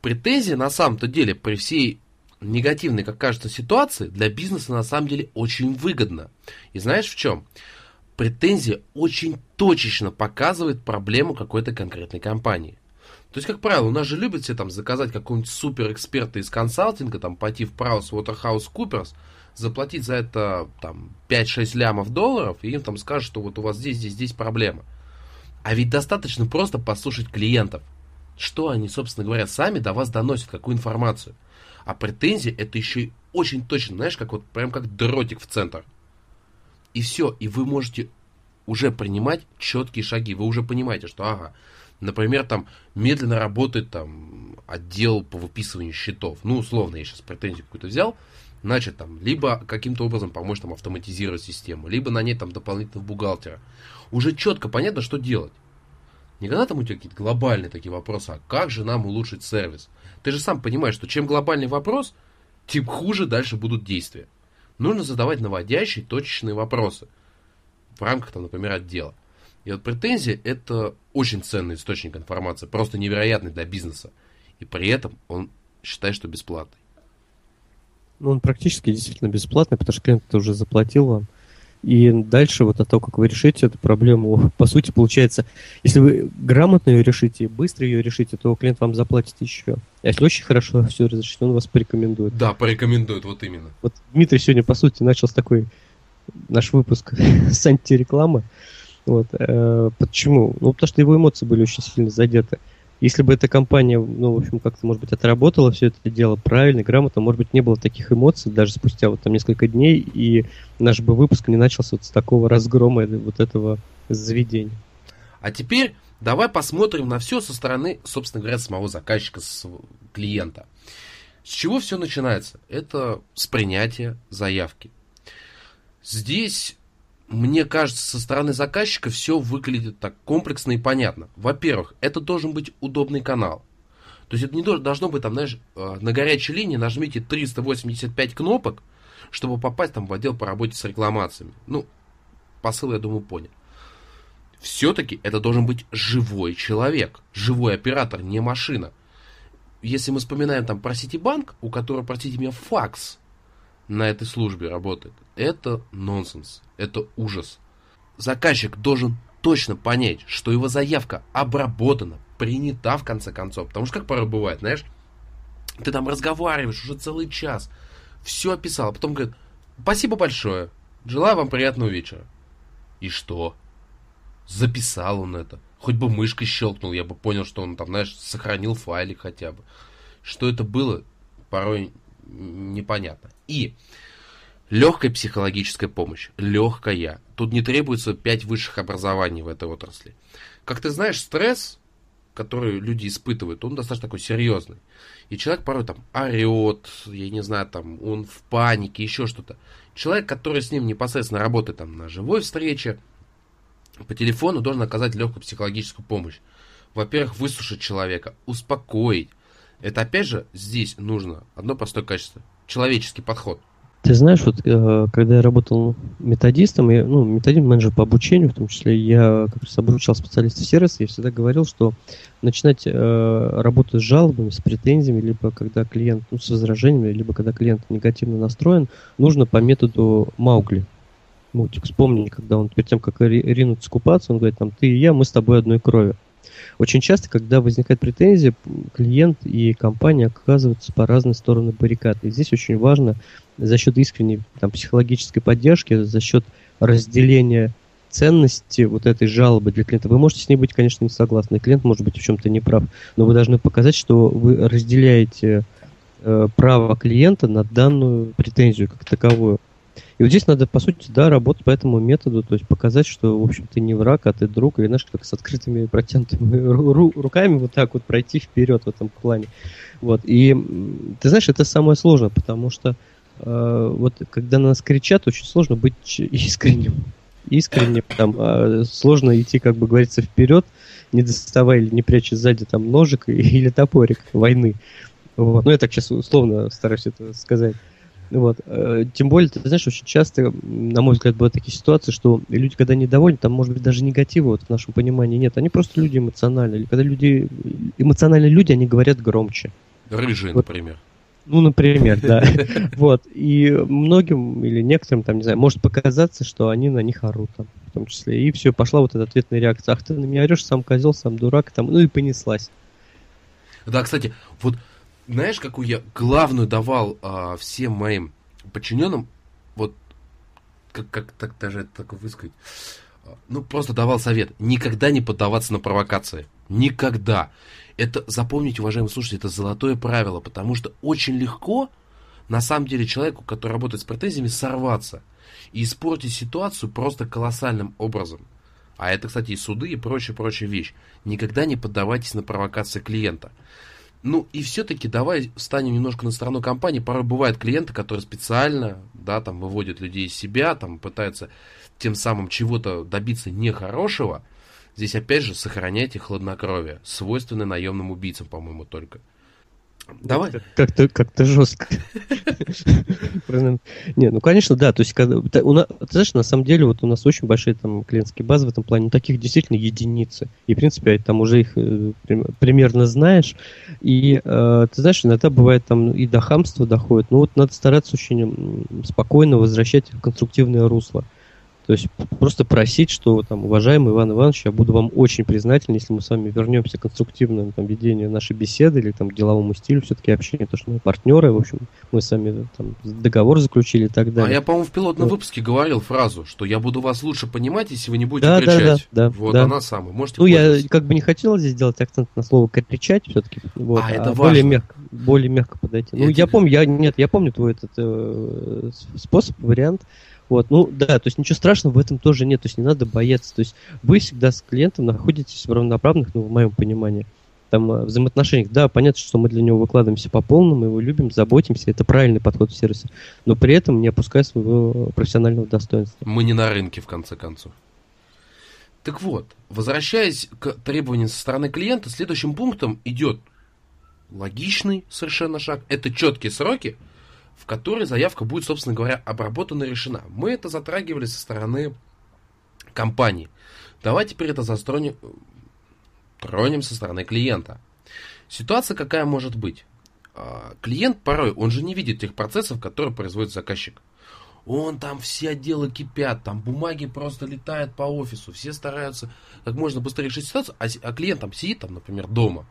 Претензии на самом-то деле при всей негативной, как кажется, ситуации для бизнеса на самом деле очень выгодно. И знаешь в чем? Претензия очень точечно показывает проблему какой-то конкретной компании. То есть, как правило, у нас же любят все там заказать какого-нибудь суперэксперта из консалтинга, там пойти в Праус Waterhouse Coopers, заплатить за это там 5-6 лямов долларов, и им там скажут, что вот у вас здесь, здесь, здесь проблема. А ведь достаточно просто послушать клиентов. Что они, собственно говоря, сами до вас доносят, какую информацию. А претензии это еще и очень точно, знаешь, как вот прям как дротик в центр. И все, и вы можете уже принимать четкие шаги. Вы уже понимаете, что ага, например, там медленно работает там отдел по выписыванию счетов. Ну, условно, я сейчас претензию какую-то взял, Значит, там, либо каким-то образом помочь там автоматизировать систему, либо нанять там дополнительного бухгалтера. Уже четко понятно, что делать. Не когда там у тебя какие-то глобальные такие вопросы, а как же нам улучшить сервис? Ты же сам понимаешь, что чем глобальный вопрос, тем хуже дальше будут действия. Нужно задавать наводящие, точечные вопросы в рамках, там, например, отдела. И вот претензия – это очень ценный источник информации, просто невероятный для бизнеса. И при этом он считает, что бесплатный. Ну, он практически действительно бесплатный, потому что клиент уже заплатил вам. И дальше вот от того, как вы решите эту проблему, [laughs] по сути, получается, если вы грамотно ее решите, быстро ее решите, то клиент вам заплатит еще. А если очень хорошо [laughs] все разрешить, он вас порекомендует. Да, порекомендует, вот именно. Вот Дмитрий сегодня, по сути, начал с такой наш выпуск [laughs] с антирекламы. Вот. Э, почему? Ну, потому что его эмоции были очень сильно задеты. Если бы эта компания, ну, в общем, как-то, может быть, отработала все это дело правильно, грамотно, может быть, не было таких эмоций даже спустя вот там несколько дней, и наш бы выпуск не начался вот с такого разгрома вот этого заведения. А теперь давай посмотрим на все со стороны, собственно говоря, самого заказчика, с клиента. С чего все начинается? Это с принятия заявки. Здесь мне кажется, со стороны заказчика все выглядит так комплексно и понятно. Во-первых, это должен быть удобный канал. То есть это не должно быть, там, знаешь, э, на горячей линии нажмите 385 кнопок, чтобы попасть там в отдел по работе с рекламациями. Ну, посыл, я думаю, понял. Все-таки это должен быть живой человек, живой оператор, не машина. Если мы вспоминаем там про Ситибанк, у которого, простите меня, факс на этой службе работает, это нонсенс, это ужас. Заказчик должен точно понять, что его заявка обработана, принята в конце концов. Потому что как порой бывает, знаешь, ты там разговариваешь уже целый час, все описал, а потом говорит, спасибо большое, желаю вам приятного вечера. И что? Записал он это. Хоть бы мышкой щелкнул, я бы понял, что он там, знаешь, сохранил файлик хотя бы. Что это было, порой непонятно. И Легкая психологическая помощь. Легкая. Тут не требуется пять высших образований в этой отрасли. Как ты знаешь, стресс, который люди испытывают, он достаточно такой серьезный. И человек порой там орет, я не знаю, там он в панике, еще что-то. Человек, который с ним непосредственно работает там на живой встрече, по телефону должен оказать легкую психологическую помощь. Во-первых, выслушать человека, успокоить. Это опять же здесь нужно одно простое качество. Человеческий подход. Ты знаешь, вот э, когда я работал методистом, я, ну, методист менеджер по обучению, в том числе я как раз обучал специалистов сервиса, я всегда говорил, что начинать э, работу с жалобами, с претензиями, либо когда клиент, ну, с возражениями, либо когда клиент негативно настроен, нужно по методу Маугли. Мультик, вспомни, когда он перед тем, как ринуться купаться, он говорит, там, ты и я, мы с тобой одной крови. Очень часто, когда возникает претензия, клиент и компания оказываются по разные стороны баррикад. И здесь очень важно за счет искренней там, психологической поддержки, за счет разделения ценности вот этой жалобы для клиента. Вы можете с ней быть, конечно, не согласны. Клиент может быть в чем-то неправ, но вы должны показать, что вы разделяете э, право клиента на данную претензию как таковую. И вот здесь надо, по сути, да, работать по этому методу, то есть показать, что, в общем, ты не враг, а ты друг, и, знаешь, как с открытыми протянутыми [laughs] ру- руками вот так вот пройти вперед в этом плане. Вот. И, ты знаешь, это самое сложное, потому что э, вот когда на нас кричат, очень сложно быть [laughs] искренним. Искренним, там, э, сложно идти, как бы говорится, вперед, не доставая или не пряча сзади там ножик [laughs] или топорик войны. Вот. Ну, я так сейчас условно стараюсь это сказать. Вот. Э, тем более, ты знаешь, очень часто, на мой взгляд, бывают такие ситуации, что люди, когда недовольны, там, может быть, даже негатива вот, в нашем понимании нет. Они просто люди эмоциональные. Или когда люди, эмоциональные люди, они говорят громче. Рыжие, вот. например. Ну, например, да. [laughs] Вот. И многим или некоторым, там, не знаю, может показаться, что они на них орут, там, в том числе. И все, пошла вот эта ответная реакция. Ах, ты на меня орешь, сам козел, сам дурак, там, ну и понеслась. Да, кстати, вот знаешь, какую я главную давал а, всем моим подчиненным, вот как, как так даже это так высказать, а, ну просто давал совет, никогда не поддаваться на провокации, никогда. Это запомните, уважаемые слушатели, это золотое правило, потому что очень легко, на самом деле, человеку, который работает с претензиями, сорваться и испортить ситуацию просто колоссальным образом. А это, кстати, и суды, и прочая-прочая вещь. Никогда не поддавайтесь на провокации клиента. Ну и все-таки давай встанем немножко на сторону компании. Порой бывают клиенты, которые специально, да, там выводят людей из себя, там пытаются тем самым чего-то добиться нехорошего. Здесь опять же сохраняйте хладнокровие, свойственное наемным убийцам, по-моему, только. Давай. Как-то как жестко. Не, ну конечно, да. То есть, когда, у нас, ты знаешь, на самом деле, вот у нас очень большие там клиентские базы в этом плане, таких действительно единицы. И, в принципе, там уже их э, примерно знаешь. И э, ты знаешь, иногда бывает там и до хамства доходит. Ну вот надо стараться очень спокойно возвращать в конструктивное русло. То есть просто просить, что там, уважаемый Иван Иванович, я буду вам очень признателен, если мы с вами вернемся к конструктивному там, ведению нашей беседы или там, деловому стилю, все-таки общение, то, что мы партнеры, в общем, мы с вами там, договор заключили и так далее. А я, по-моему, в пилотном вот. выпуске говорил фразу, что я буду вас лучше понимать, если вы не будете да, кричать. Да, да, да. Вот да. она самая. Можете ну, я как бы не хотел здесь сделать акцент на слово кричать все-таки. Вот, а, это а более мягко, более мягко подойти. Ну, я помню, я, нет, я помню твой этот э, способ, вариант. Вот, ну да, то есть ничего страшного в этом тоже нет, то есть не надо бояться. То есть вы всегда с клиентом находитесь в равноправных, ну, в моем понимании, там, э, взаимоотношениях. Да, понятно, что мы для него выкладываемся по полному, мы его любим, заботимся, это правильный подход в сервисе, но при этом не опуская своего профессионального достоинства. Мы не на рынке, в конце концов. Так вот, возвращаясь к требованиям со стороны клиента, следующим пунктом идет логичный совершенно шаг. Это четкие сроки, в которой заявка будет, собственно говоря, обработана и решена. Мы это затрагивали со стороны компании. Давайте теперь это застронем, тронем со стороны клиента. Ситуация какая может быть? А, клиент порой, он же не видит тех процессов, которые производит заказчик. Он там все отделы кипят, там бумаги просто летают по офису, все стараются как можно быстрее решить ситуацию, а, а клиент там сидит, там, например, дома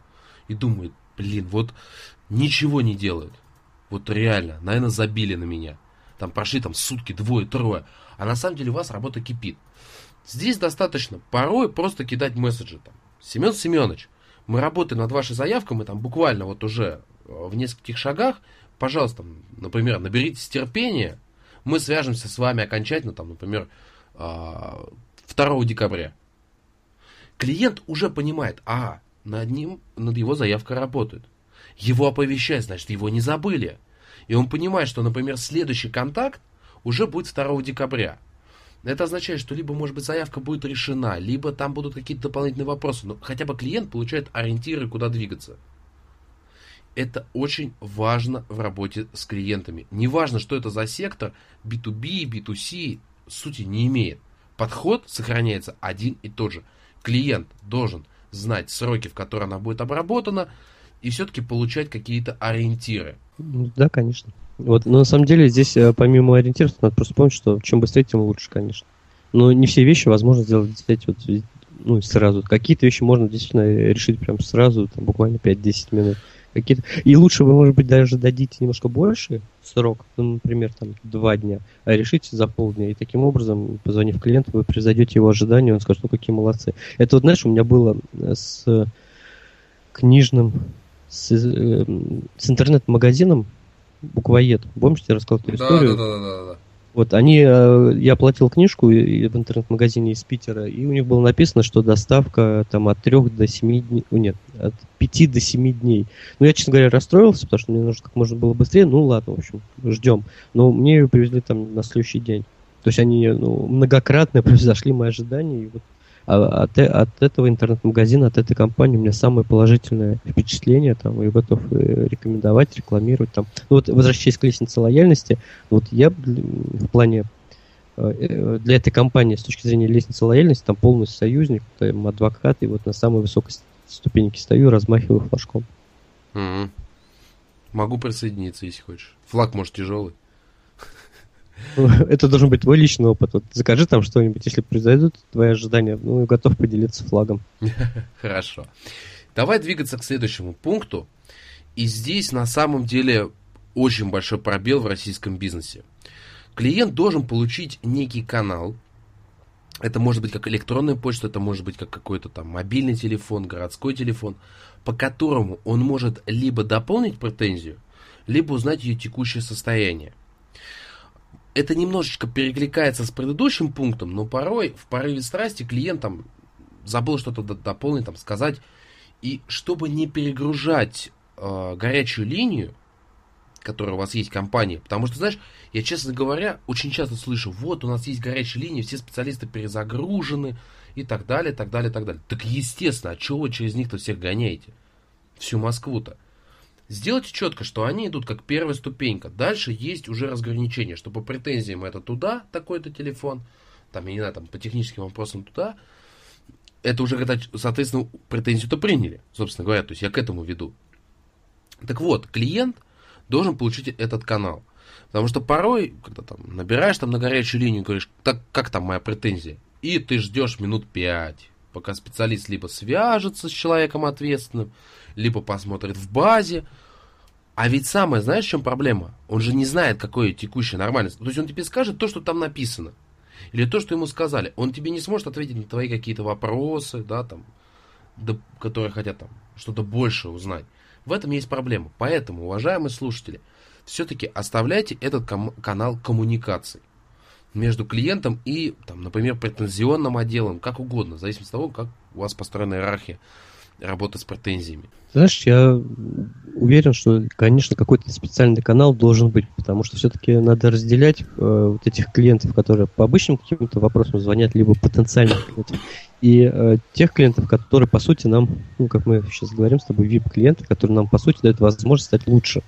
и думает, блин, вот ничего не делают. Вот реально, наверное, забили на меня. Там прошли там сутки, двое, трое. А на самом деле у вас работа кипит. Здесь достаточно порой просто кидать месседжи. Там, Семен Семенович, мы работаем над вашей заявкой, мы там буквально вот уже э, в нескольких шагах. Пожалуйста, например, наберитесь терпения, мы свяжемся с вами окончательно, там, например, 2 а, декабря. Клиент уже понимает, а, над ним, над его заявкой работают. Его оповещают, значит, его не забыли. И он понимает, что, например, следующий контакт уже будет 2 декабря. Это означает, что либо, может быть, заявка будет решена, либо там будут какие-то дополнительные вопросы. Но хотя бы клиент получает ориентиры, куда двигаться. Это очень важно в работе с клиентами. Неважно, что это за сектор, B2B, B2C, сути не имеет. Подход сохраняется один и тот же. Клиент должен знать сроки, в которые она будет обработана, и все-таки получать какие-то ориентиры. Да, конечно. Вот, но на самом деле здесь э, помимо ориентиров надо просто помнить, что чем быстрее, тем лучше, конечно. Но не все вещи возможно сделать эти вот, ну, сразу. Какие-то вещи можно действительно решить прям сразу, там, буквально 5-10 минут. Какие-то... И лучше вы, может быть, даже дадите немножко больше срок, ну, например, там, два дня, а решите за полдня. И таким образом, позвонив клиенту, вы превзойдете его ожидания, он скажет, ну, какие молодцы. Это вот, знаешь, у меня было с книжным с, э, с интернет-магазином Буквоед. Помнишь, я рассказал эту историю? Да, да, да, да. Вот, они, э, я платил книжку в интернет-магазине из Питера, и у них было написано, что доставка там от 3 до 7 дней, нет, от 5 до 7 дней. Ну, я, честно говоря, расстроился, потому что мне нужно как можно было быстрее, ну, ладно, в общем, ждем. Но мне ее привезли там на следующий день. То есть они ну, многократно [laughs] превзошли мои ожидания, и вот а от, от этого интернет-магазина, от этой компании у меня самое положительное впечатление, там, я готов э, рекомендовать, рекламировать. Там. Ну, вот, возвращаясь к лестнице лояльности, вот я в плане э, э, для этой компании с точки зрения лестницы лояльности, там полный союзник, там адвокат, и вот на самой высокой ступеньке стою, размахиваю флажком. Mm-hmm. Могу присоединиться, если хочешь. Флаг, может, тяжелый. [laughs] Это должен быть твой личный опыт. Вот закажи там что-нибудь, если произойдут твои ожидания, ну, готов поделиться флагом. [laughs] Хорошо. Давай двигаться к следующему пункту. И здесь на самом деле очень большой пробел в российском бизнесе. Клиент должен получить некий канал. Это может быть как электронная почта, это может быть как какой-то там мобильный телефон, городской телефон, по которому он может либо дополнить претензию, либо узнать ее текущее состояние это немножечко перекликается с предыдущим пунктом, но порой в порыве страсти клиент там забыл что-то дополнить, там сказать. И чтобы не перегружать э, горячую линию, которая у вас есть компания, потому что, знаешь, я, честно говоря, очень часто слышу, вот, у нас есть горячая линия, все специалисты перезагружены, и так далее, так далее, так далее. Так естественно, а чего вы через них-то всех гоняете? Всю Москву-то. Сделайте четко, что они идут как первая ступенька. Дальше есть уже разграничение, что по претензиям это туда, такой-то телефон, там, я не знаю, там, по техническим вопросам туда. Это уже когда, соответственно, претензию-то приняли, собственно говоря. То есть я к этому веду. Так вот, клиент должен получить этот канал. Потому что порой, когда там набираешь там на горячую линию, говоришь, так как там моя претензия? И ты ждешь минут пять, пока специалист либо свяжется с человеком ответственным, либо посмотрит в базе. А ведь самое, знаешь, в чем проблема? Он же не знает, какое текущее нормальное. То есть он тебе скажет то, что там написано. Или то, что ему сказали. Он тебе не сможет ответить на твои какие-то вопросы, да, там, да, которые хотят там что-то больше узнать. В этом есть проблема. Поэтому, уважаемые слушатели, все-таки оставляйте этот ком- канал коммуникаций между клиентом и, там, например, претензионным отделом, как угодно, в зависимости от того, как у вас построена иерархия работы с претензиями. Знаешь, я уверен, что, конечно, какой-то специальный канал должен быть, потому что все-таки надо разделять э, вот этих клиентов, которые по обычным каким-то вопросам звонят, либо потенциальных клиентов, и э, тех клиентов, которые, по сути, нам, ну, как мы сейчас говорим с тобой, VIP-клиенты, которые нам, по сути, дают возможность стать лучше.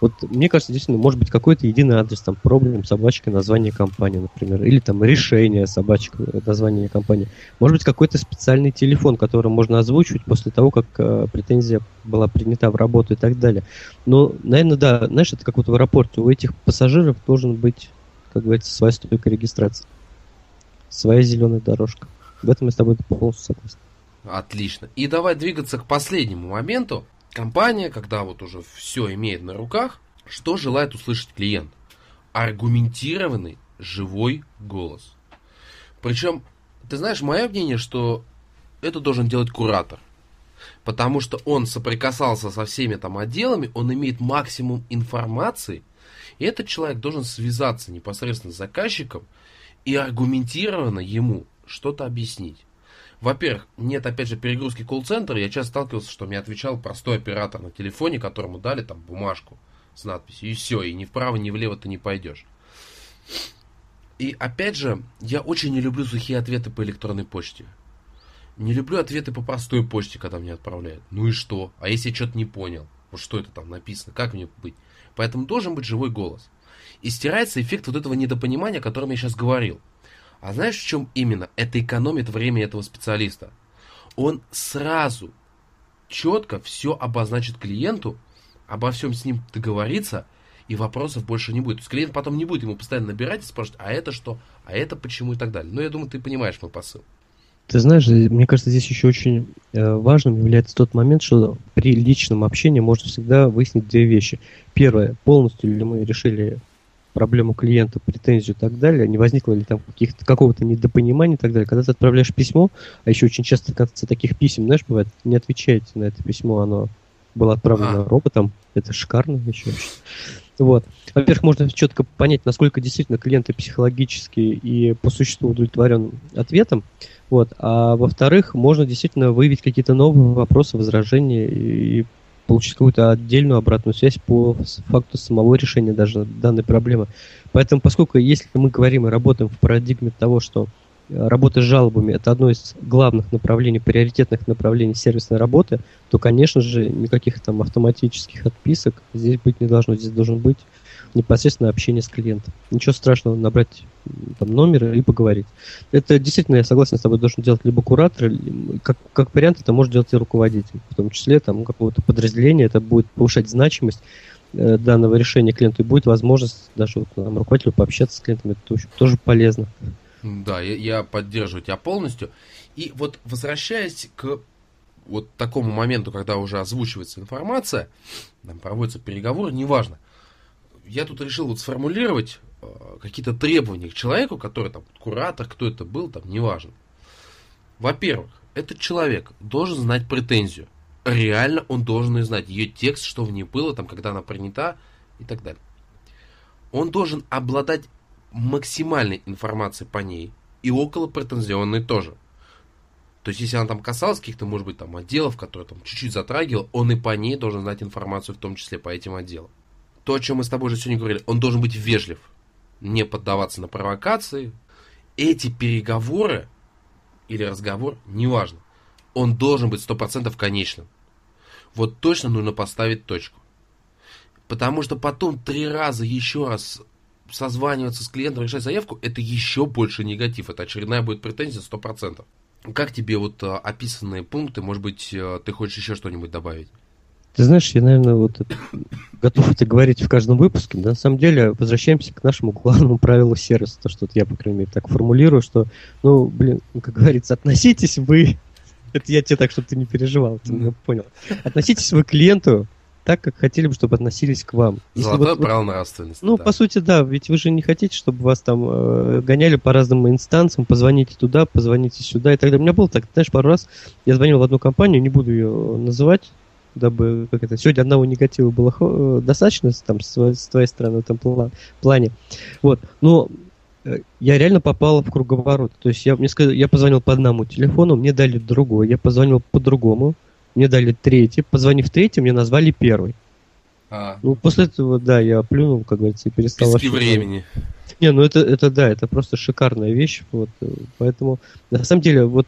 Вот мне кажется, действительно, может быть какой-то единый адрес, там, проблем, собачка, название компании, например, или там решение, собачка, название компании. Может быть какой-то специальный телефон, который можно озвучивать после того, как э, претензия была принята в работу и так далее. Но, наверное, да, знаешь, это как вот в аэропорте, у этих пассажиров должен быть, как говорится, своя стойка регистрации, своя зеленая дорожка. В этом я с тобой полностью согласен. Отлично. И давай двигаться к последнему моменту, компания, когда вот уже все имеет на руках, что желает услышать клиент? Аргументированный живой голос. Причем, ты знаешь, мое мнение, что это должен делать куратор. Потому что он соприкасался со всеми там отделами, он имеет максимум информации, и этот человек должен связаться непосредственно с заказчиком и аргументированно ему что-то объяснить. Во-первых, нет, опять же, перегрузки колл-центра. Я часто сталкивался, что мне отвечал простой оператор на телефоне, которому дали там бумажку с надписью, и все, и ни вправо, ни влево ты не пойдешь. И опять же, я очень не люблю сухие ответы по электронной почте. Не люблю ответы по простой почте, когда мне отправляют. Ну и что? А если я что-то не понял? Вот что это там написано? Как мне быть? Поэтому должен быть живой голос. И стирается эффект вот этого недопонимания, о котором я сейчас говорил. А знаешь, в чем именно? Это экономит время этого специалиста. Он сразу четко все обозначит клиенту, обо всем с ним договорится, и вопросов больше не будет. То есть клиент потом не будет ему постоянно набирать и спрашивать, а это что, а это почему и так далее. Но я думаю, ты понимаешь мой посыл. Ты знаешь, мне кажется, здесь еще очень э, важным является тот момент, что при личном общении можно всегда выяснить две вещи. Первое, полностью ли мы решили проблему клиента, претензию и так далее, не возникло ли там каких-то, какого-то недопонимания и так далее. Когда ты отправляешь письмо, а еще очень часто, кажется, таких писем, знаешь, бывает, не отвечаете на это письмо, оно было отправлено а. роботом, это шикарно еще вообще. Вот. Во-первых, можно четко понять, насколько действительно клиент психологически и по существу удовлетворен ответом. Вот. А во-вторых, можно действительно выявить какие-то новые вопросы, возражения и получить какую-то отдельную обратную связь по факту самого решения даже данной проблемы. Поэтому, поскольку если мы говорим и работаем в парадигме того, что э, работа с жалобами – это одно из главных направлений, приоритетных направлений сервисной работы, то, конечно же, никаких там автоматических отписок здесь быть не должно. Здесь должен быть непосредственно общение с клиентом. Ничего страшного набрать там, номер и поговорить. Это действительно, я согласен с тобой, должен делать либо куратор, как, как вариант это может делать и руководитель. В том числе там какого-то подразделения, это будет повышать значимость э, данного решения клиенту и будет возможность даже вот, нам, руководителю пообщаться с клиентом. Это очень, тоже полезно. Да, я, я поддерживаю тебя полностью. И вот возвращаясь к вот такому моменту, когда уже озвучивается информация, там проводятся переговоры, неважно – я тут решил вот сформулировать э, какие-то требования к человеку, который там куратор, кто это был, там, неважно. Во-первых, этот человек должен знать претензию. Реально он должен знать ее текст, что в ней было, там, когда она принята и так далее. Он должен обладать максимальной информацией по ней и около претензионной тоже. То есть, если она там касалась каких-то, может быть, там отделов, которые там чуть-чуть затрагивал, он и по ней должен знать информацию, в том числе по этим отделам то, о чем мы с тобой уже сегодня говорили, он должен быть вежлив, не поддаваться на провокации. Эти переговоры или разговор, неважно, он должен быть 100% конечным. Вот точно нужно поставить точку. Потому что потом три раза еще раз созваниваться с клиентом, решать заявку, это еще больше негатив. Это очередная будет претензия 100%. Как тебе вот а, описанные пункты, может быть, а, ты хочешь еще что-нибудь добавить? Ты знаешь, я, наверное, вот готов это говорить в каждом выпуске. Да? На самом деле, возвращаемся к нашему главному правилу сервиса. То, что вот я, по крайней мере, так формулирую, что, ну, блин, как говорится, относитесь вы... [laughs] Это я тебе так, чтобы ты не переживал, ты меня понял. Относитесь вы к клиенту так, как хотели бы, чтобы относились к вам. Если Золотое вот, право нравственности. Ну, да. по сути, да, ведь вы же не хотите, чтобы вас там э, гоняли по разным инстанциям, позвоните туда, позвоните сюда и так далее. У меня было так, знаешь, пару раз я звонил в одну компанию, не буду ее называть, дабы как это сегодня одного негатива было э, достаточно там с, с твоей стороны в этом плане. Вот, но э, я реально попал в круговорот. То есть я мне сказали, я позвонил по одному телефону, мне дали другой, я позвонил по другому, мне дали третий, позвонив третий, мне назвали первый. А. Ну, после этого, да, я плюнул, как говорится, и перестал... Пески времени. Не, ну это, это да, это просто шикарная вещь. Вот, поэтому, на самом деле, вот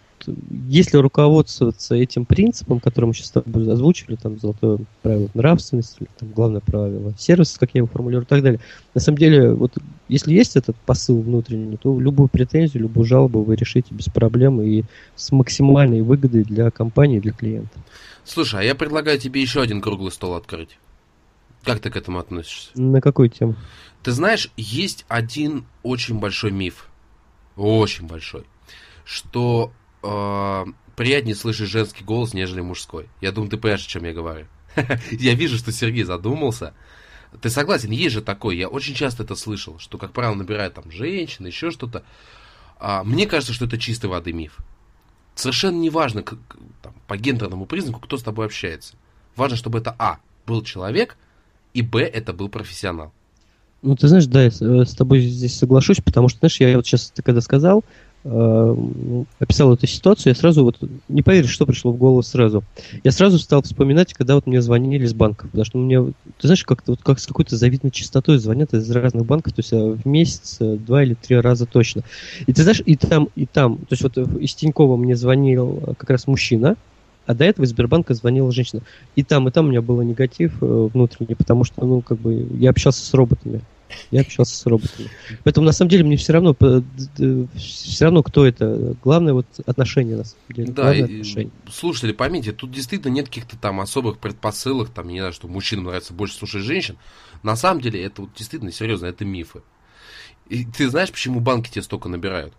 если руководствоваться этим принципом, который мы сейчас с тобой озвучили, там, золотое правило нравственности, там, главное правило сервиса, как я его формулирую и так далее, на самом деле, вот если есть этот посыл внутренний, то любую претензию, любую жалобу вы решите без проблем и с максимальной выгодой для компании для клиента. Слушай, а я предлагаю тебе еще один круглый стол открыть. Как ты к этому относишься? На какую тему? Ты знаешь, есть один очень большой миф, очень большой, что э, приятнее слышать женский голос, нежели мужской. Я думаю, ты понимаешь, о чем я говорю. [laughs] Я вижу, что Сергей задумался. Ты согласен, есть же такое, я очень часто это слышал, что, как правило, набирают там женщины, еще что-то. А, мне кажется, что это чистой воды миф. Совершенно не важно как, там, по гендерному признаку, кто с тобой общается. Важно, чтобы это А, был человек, и Б, это был профессионал. Ну, ты знаешь, да, я э, с тобой здесь соглашусь, потому что, знаешь, я вот сейчас, ты когда сказал, э, описал эту ситуацию, я сразу вот, не поверишь, что пришло в голову сразу. Я сразу стал вспоминать, когда вот мне звонили из банков, потому что мне, ты знаешь, как-то вот как с какой-то завидной частотой звонят из разных банков, то есть э, в месяц э, два или три раза точно. И ты знаешь, и там, и там, то есть вот из Тинькова мне звонил как раз мужчина, а до этого из Сбербанка звонила женщина. И там, и там у меня был негатив э, внутренний, потому что, ну, как бы, я общался с роботами. Я общался с роботами. Поэтому, на самом деле, мне все равно, все равно, кто это. Главное, вот отношения, на самом деле. Да, и, отношения. слушатели, поймите, тут действительно нет каких-то там особых предпосылок, там, не знаю, что мужчинам нравится больше слушать женщин. На самом деле, это вот действительно серьезно, это мифы. И ты знаешь, почему банки тебе столько набирают?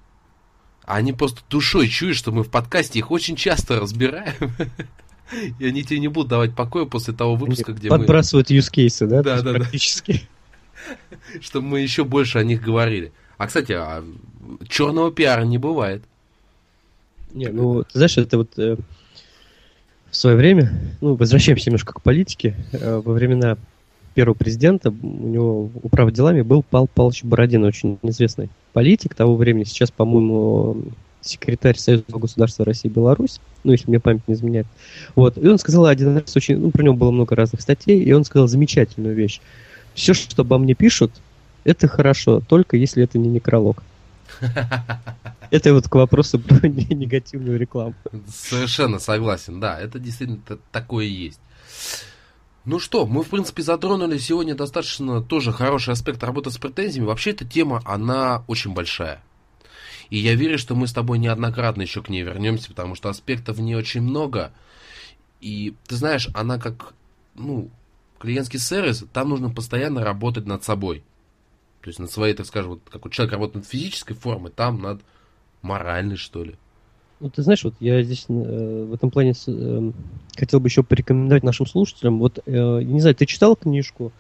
Они просто душой чуют, что мы в подкасте их очень часто разбираем. [laughs] И они тебе не будут давать покоя после того выпуска, где Подбрасывают мы... юзкейсы, да? Да, да, практически. [laughs] Чтобы мы еще больше о них говорили. А, кстати, а черного пиара не бывает. Не, ну, ты знаешь, это вот э, в свое время, ну, возвращаемся немножко к политике, э, во времена первого президента, у него управ делами был Пал Павлович Бородин, очень известный политик того времени. Сейчас, по-моему, секретарь Союзного государства России и Беларусь, ну, если мне память не изменяет. Вот. И он сказал один раз очень, ну, про него было много разных статей, и он сказал замечательную вещь. Все, что обо мне пишут, это хорошо, только если это не некролог. [laughs] Это вот к вопросу про [laughs] негативную рекламу. Совершенно согласен, да, это действительно такое есть. Ну что, мы, в принципе, затронули сегодня достаточно тоже хороший аспект работы с претензиями. Вообще, эта тема, она очень большая. И я верю, что мы с тобой неоднократно еще к ней вернемся, потому что аспектов в ней очень много. И ты знаешь, она как, ну, клиентский сервис, там нужно постоянно работать над собой. То есть над своей, так скажем, вот как у человека работает над физической формой, там над моральной, что ли. Ну, ты знаешь, вот я здесь э, в этом плане э, хотел бы еще порекомендовать нашим слушателям. Вот, э, не знаю, ты читал книжку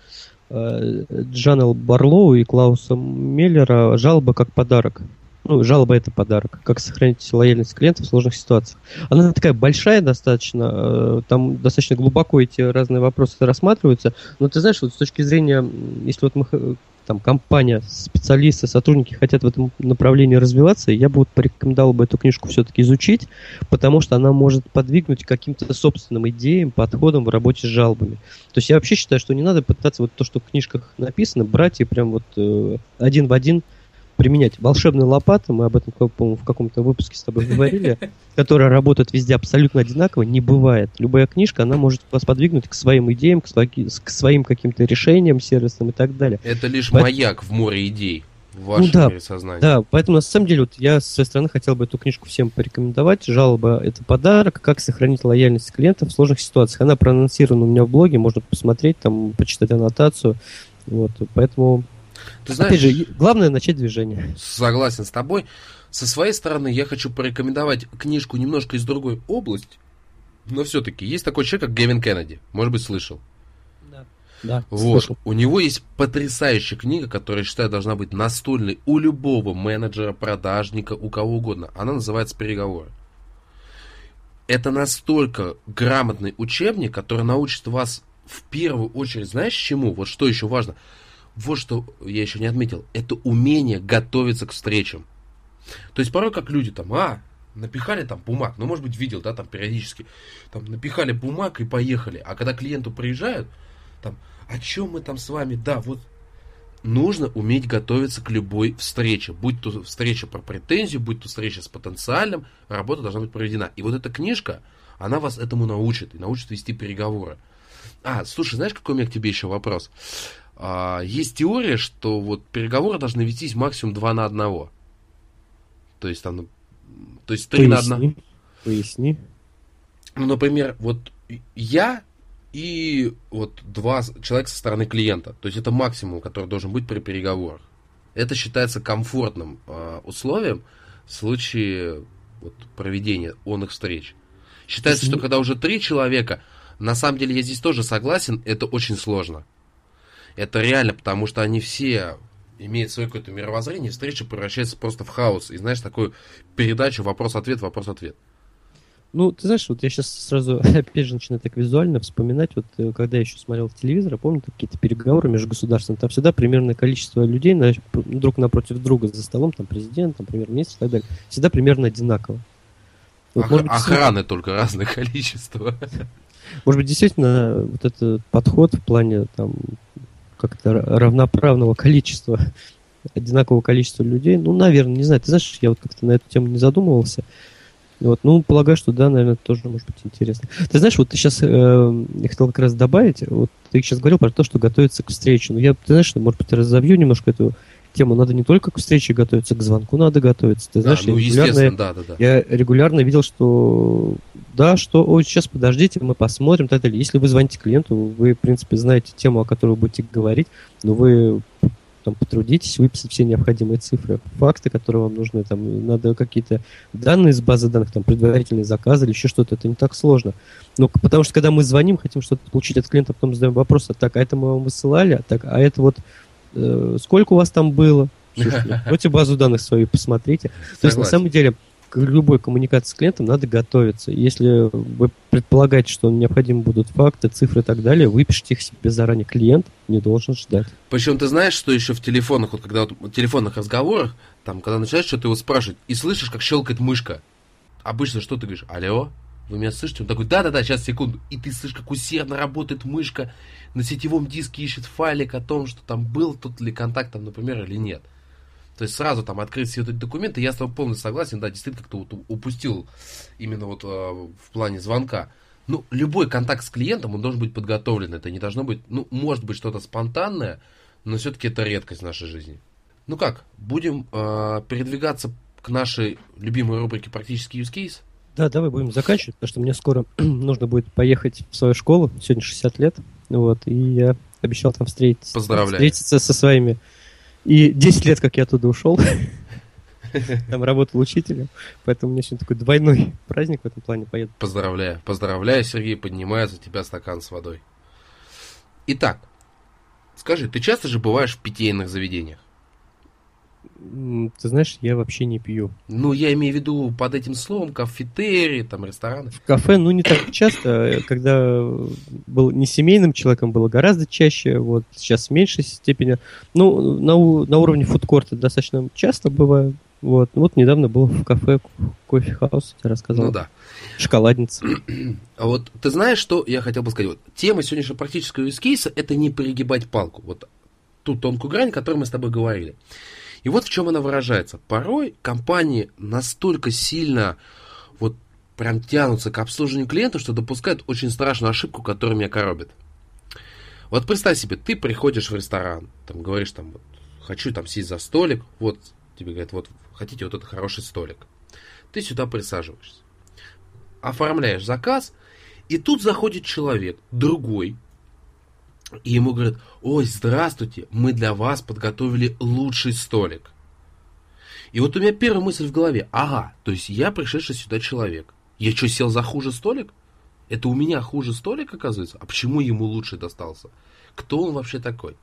э, Джанел Барлоу и Клауса Меллера «Жалоба как подарок»? Ну, жалоба это подарок. Как сохранить лояльность клиента в сложных ситуациях. Она такая большая достаточно, э, там достаточно глубоко эти разные вопросы рассматриваются. Но ты знаешь, вот с точки зрения, если вот мы там компания, специалисты, сотрудники хотят в этом направлении развиваться, я бы вот порекомендовал бы эту книжку все-таки изучить, потому что она может подвигнуть каким-то собственным идеям, подходам в работе с жалобами. То есть я вообще считаю, что не надо пытаться вот то, что в книжках написано, брать и прям вот э, один в один применять. Волшебная лопата, мы об этом, по-моему, в каком-то выпуске с тобой говорили, [laughs] которая работает везде абсолютно одинаково, не бывает. Любая книжка, она может вас подвигнуть к своим идеям, к, к своим каким-то решениям сервисным и так далее. Это лишь Поэтому... маяк в море идей в вашем ну, да, мире сознания. Да, поэтому на самом деле вот я со своей стороны хотел бы эту книжку всем порекомендовать. Жалоба – это подарок. Как сохранить лояльность клиента в сложных ситуациях. Она проанонсирована у меня в блоге, можно посмотреть, там, почитать аннотацию. Вот, поэтому, Ты знаешь, опять же, главное начать движение. Согласен с тобой. Со своей стороны я хочу порекомендовать книжку немножко из другой области, но все-таки есть такой человек, как Гевин Кеннеди. Может быть, слышал. Да, вот. Слышал. У него есть потрясающая книга, которая, я считаю, должна быть настольной у любого менеджера, продажника, у кого угодно. Она называется «Переговоры». Это настолько грамотный учебник, который научит вас в первую очередь, знаешь, чему? Вот что еще важно. Вот что я еще не отметил. Это умение готовиться к встречам. То есть порой как люди там, а, напихали там бумаг, ну, может быть, видел, да, там периодически, там напихали бумаг и поехали. А когда клиенту приезжают, там, о чем мы там с вами, да, вот нужно уметь готовиться к любой встрече. Будь то встреча про претензию, будь то встреча с потенциальным, работа должна быть проведена. И вот эта книжка, она вас этому научит, и научит вести переговоры. А, слушай, знаешь, какой у меня к тебе еще вопрос? А, есть теория, что вот переговоры должны вестись максимум 2 на 1. То есть там, то есть 3 Поясни. на 1. Поясни. Ну, например, вот я и вот два человека со стороны клиента. То есть это максимум, который должен быть при переговорах. Это считается комфортным э, условием в случае вот, проведения он их встреч. Считается, что когда уже три человека, на самом деле я здесь тоже согласен, это очень сложно. Это реально, потому что они все имеют свое какое-то мировоззрение, встреча превращается просто в хаос. И знаешь, такую передачу вопрос-ответ, вопрос-ответ. Ну, ты знаешь, вот я сейчас сразу, [laughs] опять же, начинаю так визуально вспоминать, вот э, когда я еще смотрел телевизор, помню какие-то переговоры между государствами, там всегда примерное количество людей на, друг напротив друга за столом, там президент, там премьер-министр и так далее, всегда примерно одинаково. Вот, Ох, может быть, охраны только разное [laughs] количество. Может быть, действительно, вот этот подход в плане там как-то равноправного количества, одинакового количества людей, ну, наверное, не знаю, ты знаешь, я вот как-то на эту тему не задумывался. Вот, ну, полагаю, что да, наверное, тоже может быть интересно. Ты знаешь, вот ты сейчас, э, я хотел как раз добавить, вот ты сейчас говорил про то, что готовиться к встрече. Ну, я, ты знаешь, может быть, разобью немножко эту тему. Надо не только к встрече готовиться, к звонку надо готовиться. Ты знаешь, да, ну, я, регулярно, да, да, да. я регулярно видел, что да, что, ой, сейчас подождите, мы посмотрим, так далее. Если вы звоните клиенту, вы, в принципе, знаете тему, о которой вы будете говорить, но вы там потрудитесь выписать все необходимые цифры, факты, которые вам нужны, там надо какие-то данные из базы данных, там предварительные заказы или еще что-то, это не так сложно. Ну, потому что когда мы звоним, хотим что-то получить от клиента, потом задаем вопрос, а так, а это мы вам высылали, а так, а это вот сколько у вас там было? [laughs] Слушайте, базу данных свою посмотрите. То есть, на самом деле, к любой коммуникации с клиентом надо готовиться. Если вы предполагаете, что необходимы будут факты, цифры и так далее, выпишите их себе заранее. Клиент не должен ждать. Причем ты знаешь, что еще в телефонах, вот когда вот, в телефонных разговорах, там, когда начинаешь что-то его спрашивать, и слышишь, как щелкает мышка. Обычно что ты говоришь? Алло? Вы меня слышите? Он такой, да-да-да, сейчас, секунду. И ты слышишь, как усердно работает мышка, на сетевом диске ищет файлик о том, что там был тот ли контакт, там, например, или нет. То есть сразу там открыть все эти документы, я с тобой полностью согласен, да, действительно как-то вот упустил именно вот э, в плане звонка. Ну, любой контакт с клиентом, он должен быть подготовлен. Это не должно быть, ну, может быть что-то спонтанное, но все-таки это редкость в нашей жизни. Ну как, будем э, передвигаться к нашей любимой рубрике «Практический use case»? Да, давай будем заканчивать, потому что мне скоро [clears throat] нужно будет поехать в свою школу, сегодня 60 лет, вот, и я обещал там встретиться, встретиться со своими и 10 лет, как я оттуда ушел, [laughs] там работал учителем, поэтому у меня сегодня такой двойной [laughs] праздник в этом плане поеду. Поздравляю, поздравляю, Сергей, поднимается у тебя стакан с водой. Итак, скажи, ты часто же бываешь в питейных заведениях? Ты знаешь, я вообще не пью. Ну, я имею в виду под этим словом кафетерии, там, рестораны. В кафе, ну, не так часто. Когда был не семейным человеком, было гораздо чаще. Вот сейчас в меньшей степени. Ну, на, на уровне фудкорта достаточно часто бываю. Вот. Вот недавно был в кафе кофе-хаус, я рассказал. Ну да. Шоколадница. [clears throat] А вот ты знаешь, что я хотел бы сказать? Вот, тема сегодняшнего практического юзкейса – это не перегибать палку. Вот ту тонкую грань, о которой мы с тобой говорили. И вот в чем она выражается. Порой компании настолько сильно вот прям тянутся к обслуживанию клиента, что допускают очень страшную ошибку, которая меня коробит. Вот представь себе, ты приходишь в ресторан, там говоришь там, вот, хочу там сесть за столик, вот тебе говорят, вот хотите вот это хороший столик. Ты сюда присаживаешься, оформляешь заказ, и тут заходит человек, другой, и ему говорят, ой, здравствуйте, мы для вас подготовили лучший столик. И вот у меня первая мысль в голове, ага, то есть я пришедший сюда человек. Я что, сел за хуже столик? Это у меня хуже столик, оказывается? А почему ему лучше достался? Кто он вообще такой?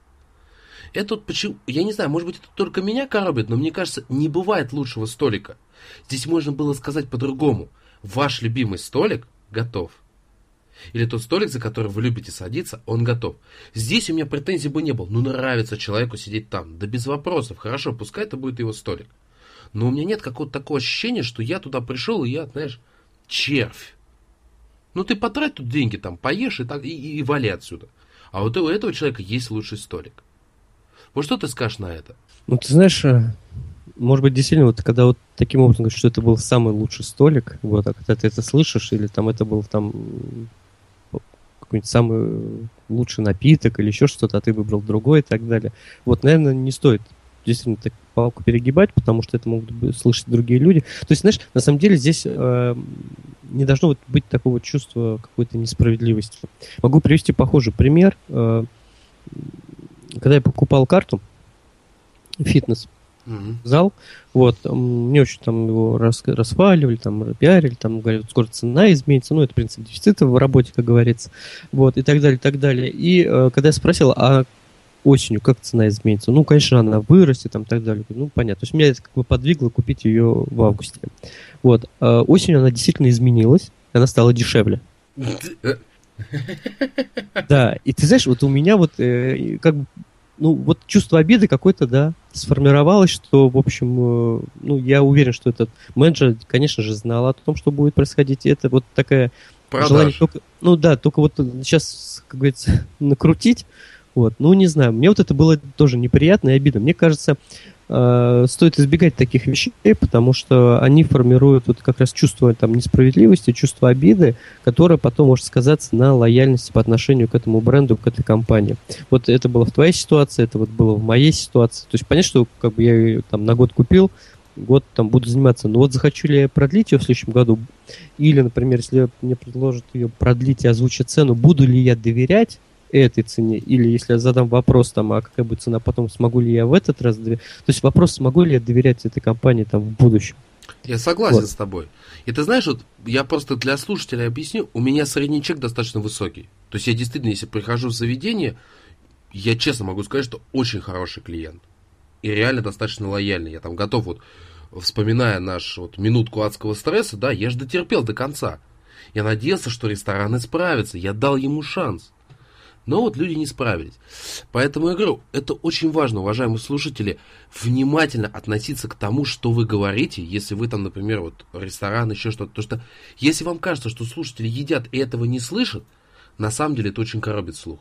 Это вот почему, я не знаю, может быть, это только меня коробит, но мне кажется, не бывает лучшего столика. Здесь можно было сказать по-другому. Ваш любимый столик готов. Или тот столик, за который вы любите садиться, он готов. Здесь у меня претензий бы не было. Ну, нравится человеку сидеть там. Да без вопросов. Хорошо, пускай это будет его столик. Но у меня нет какого-то такого ощущения, что я туда пришел, и я, знаешь, червь. Ну, ты потрать тут деньги, там, поешь и, так, и, и, и вали отсюда. А вот у этого человека есть лучший столик. Вот что ты скажешь на это? Ну, ты знаешь, э, может быть, действительно, вот когда вот таким образом говоришь, что это был самый лучший столик, вот, а когда ты это слышишь, или там это был там какой-нибудь самый лучший напиток или еще что-то, а ты выбрал другой и так далее. Вот, наверное, не стоит действительно так палку перегибать, потому что это могут слышать другие люди. То есть, знаешь, на самом деле здесь э, не должно вот быть такого чувства какой-то несправедливости. Могу привести похожий пример. Э, когда я покупал карту, фитнес, mm-hmm. зал, вот, мне очень там его рас, расхваливали, там, пиарили, там, говорят, скоро цена изменится, ну, это принцип дефицита в работе, как говорится, вот, и так далее, и так далее. И э, когда я спросил, а осенью как цена изменится? Ну, конечно, она вырастет, там, и так далее. Ну, понятно. То есть меня это как бы подвигло купить ее в августе. Вот. А осенью она действительно изменилась, она стала дешевле. [laughs] Да, и ты знаешь, вот у меня вот э, как бы ну, вот чувство обиды какое-то, да, сформировалось, что, в общем, э, ну, я уверен, что этот менеджер, конечно же, знал о том, что будет происходить. Это вот такая Продаж. желание только, ну да, только вот сейчас, как говорится, [laughs] накрутить, вот, ну, не знаю, мне вот это было тоже неприятно и обидно. Мне кажется, стоит избегать таких вещей, потому что они формируют вот как раз чувство там несправедливости, чувство обиды, которое потом может сказаться на лояльности по отношению к этому бренду, к этой компании. Вот это было в твоей ситуации, это вот было в моей ситуации. То есть понятно, что как бы я ее там на год купил, год там буду заниматься. Но вот захочу ли я продлить ее в следующем году, или, например, если мне предложат ее продлить и озвучить цену, буду ли я доверять этой цене, или если я задам вопрос, там, а какая будет цена потом, смогу ли я в этот раз доверять, то есть вопрос, смогу ли я доверять этой компании там в будущем. Я согласен вот. с тобой. И ты знаешь, вот я просто для слушателя объясню, у меня средний чек достаточно высокий. То есть я действительно, если прихожу в заведение, я честно могу сказать, что очень хороший клиент. И реально достаточно лояльный. Я там готов вот, вспоминая наш вот минутку адского стресса, да, я же дотерпел до конца. Я надеялся, что ресторан исправится. Я дал ему шанс. Но вот люди не справились. Поэтому я говорю, это очень важно, уважаемые слушатели, внимательно относиться к тому, что вы говорите, если вы там, например, вот ресторан, еще что-то. Потому что если вам кажется, что слушатели едят и этого не слышат, на самом деле это очень коробит слух.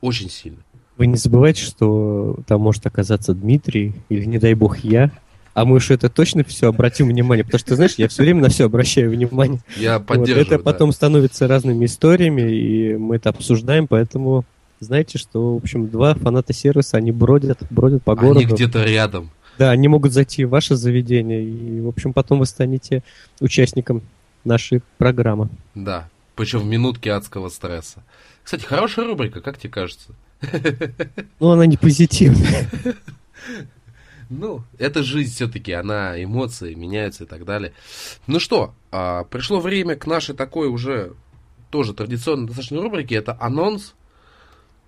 Очень сильно. Вы не забывайте, что там может оказаться Дмитрий, или, не дай бог, я, а мы уж это точно все обратим внимание, потому что, знаешь, я все время на все обращаю внимание. Я поддерживаю. Вот, это потом становится разными историями, и мы это обсуждаем, поэтому знаете, что, в общем, два фаната сервиса, они бродят, бродят по городу. Они где-то рядом. Да, они могут зайти в ваше заведение, и, в общем, потом вы станете участником нашей программы. Да, причем в минутке адского стресса. Кстати, хорошая рубрика, как тебе кажется? Ну, она не позитивная. [laughs] Ну, это жизнь все-таки, она, эмоции меняются и так далее. Ну что, а, пришло время к нашей такой уже тоже традиционной достаточно рубрике. Это анонс.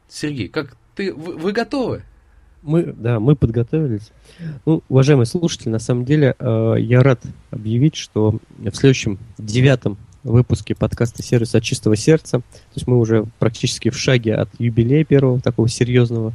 Сергей, как ты, вы, вы готовы? Мы, да, мы подготовились. Ну, уважаемые слушатели, на самом деле э, я рад объявить, что в следующем девятом выпуске подкаста «Сервис от чистого сердца», то есть мы уже практически в шаге от юбилея первого, такого серьезного,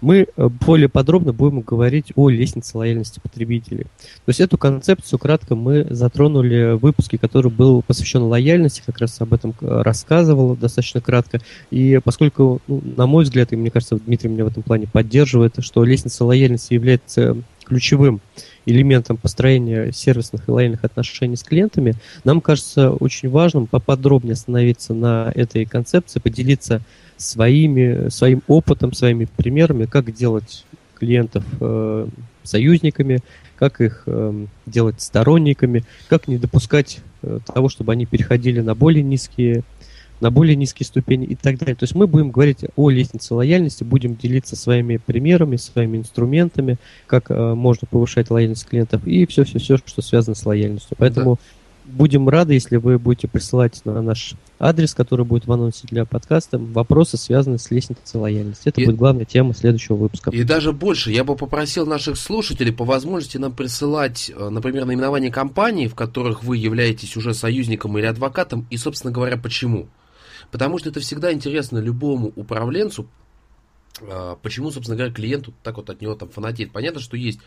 мы э, более подробно будем говорить о лестнице лояльности потребителей. То есть эту концепцию кратко мы затронули в выпуске, который был посвящен лояльности, как раз об этом э, рассказывал достаточно кратко. И поскольку, ну, на мой взгляд, и мне кажется, Дмитрий меня в этом плане поддерживает, что лестница лояльности является ключевым элементом построения сервисных и лояльных отношений с клиентами, нам кажется очень важным поподробнее остановиться на этой концепции, поделиться своими, своим опытом, своими примерами, как делать клиентов э, союзниками, как их э, делать сторонниками, как не допускать э, того, чтобы они переходили на более низкие на более низкие ступени и так далее. То есть мы будем говорить о лестнице лояльности, будем делиться своими примерами, своими инструментами, как э, можно повышать лояльность клиентов и все-все-все, что связано с лояльностью. Поэтому да будем рады, если вы будете присылать на наш адрес, который будет в анонсе для подкаста, вопросы, связанные с лестницей лояльности. Это и, будет главная тема следующего выпуска. И даже больше, я бы попросил наших слушателей по возможности нам присылать, э, например, наименование компаний, в которых вы являетесь уже союзником или адвокатом, и, собственно говоря, почему. Потому что это всегда интересно любому управленцу, э, почему, собственно говоря, клиенту так вот от него там фанатеет. Понятно, что есть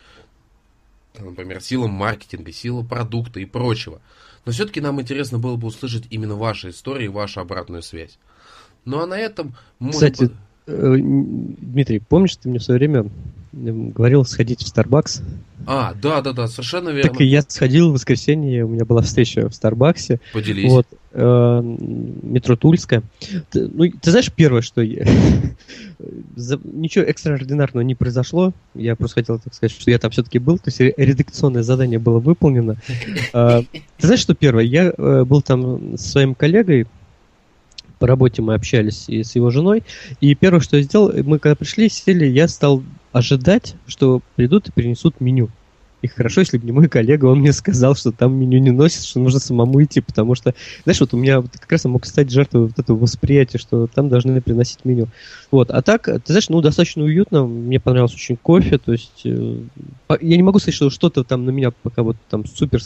например, сила маркетинга, сила продукта и прочего. Но все-таки нам интересно было бы услышать именно ваши истории, вашу обратную связь. Ну а на этом... Кстати, быть... Э, Дмитрий, помнишь, ты мне в свое время говорил сходить в Starbucks? А, да, да, да, совершенно верно. Так и я сходил в воскресенье, у меня была встреча в Старбаксе. Поделись. Вот, э, метро Тульская. Ты, ну, ты знаешь, первое, что я... [laughs] ничего экстраординарного не произошло. Я просто хотел так сказать, что я там все-таки был, то есть редакционное задание было выполнено. Э, [laughs] ты знаешь, что первое? Я э, был там со своим коллегой, по работе мы общались и с его женой. И первое, что я сделал, мы когда пришли, сели, я стал ожидать, что придут и принесут меню. И хорошо, если бы не мой коллега, он мне сказал, что там меню не носит, что нужно самому идти, потому что, знаешь, вот у меня как раз мог стать жертвой вот этого восприятия, что там должны приносить меню. Вот, а так, ты знаешь, ну, достаточно уютно, мне понравился очень кофе, то есть э, я не могу сказать, что что-то там на меня пока вот там супер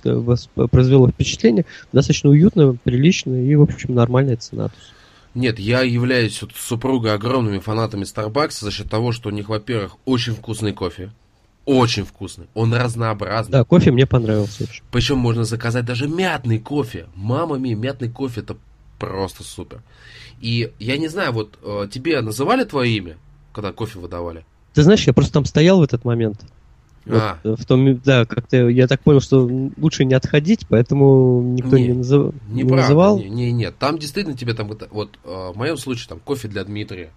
произвело впечатление, достаточно уютно, прилично и, в общем, нормальная цена. Нет, я являюсь вот супругой огромными фанатами Starbucks за счет того, что у них, во-первых, очень вкусный кофе. Очень вкусный. Он разнообразный. Да, кофе мне понравился. Причем можно заказать даже мятный кофе. Мама ми, мятный кофе это просто супер. И я не знаю, вот э, тебе называли твое имя, когда кофе выдавали? Ты знаешь, я просто там стоял в этот момент. Вот, а. В том, да, как-то я так понял, что лучше не отходить, поэтому никто не, не, назыв... не, не называл. Не, не, нет, там действительно тебе там, вот э, в моем случае там кофе для Дмитрия.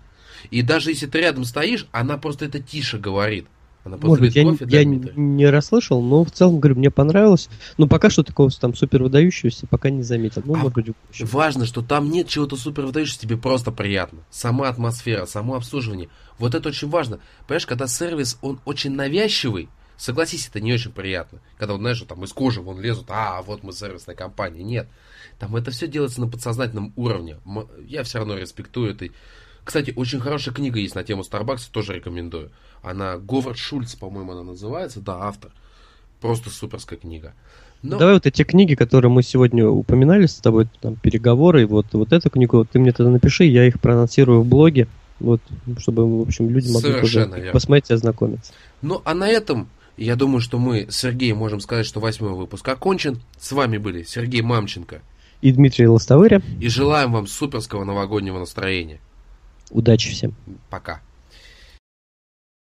И даже если ты рядом стоишь, она просто это тише говорит. Она Может быть, я, я не расслышал, но в целом, говорю, мне понравилось. Но пока что такого там супер выдающегося пока не заметил. Ну, а может быть, важно, что там нет чего-то супер выдающегося, тебе просто приятно. Сама атмосфера, само обслуживание. Вот это очень важно. Понимаешь, когда сервис, он очень навязчивый, Согласись, это не очень приятно. Когда, вот, знаешь, там из кожи вон лезут, а, вот мы сервисная компания. Нет. Там это все делается на подсознательном уровне. Я все равно респектую это. Кстати, очень хорошая книга есть на тему Starbucks, тоже рекомендую. Она Говард Шульц, по-моему, она называется, да, автор. Просто суперская книга. Но... Давай вот эти книги, которые мы сегодня упоминали с тобой, там, переговоры, вот, вот эту книгу, ты мне тогда напиши, я их проанонсирую в блоге, вот, чтобы, в общем, люди могли тоже посмотреть и ознакомиться. Ну, а на этом я думаю, что мы с Сергеем можем сказать, что восьмой выпуск окончен. С вами были Сергей Мамченко и Дмитрий Лостовыря. И желаем вам суперского новогоднего настроения. Удачи всем. Пока.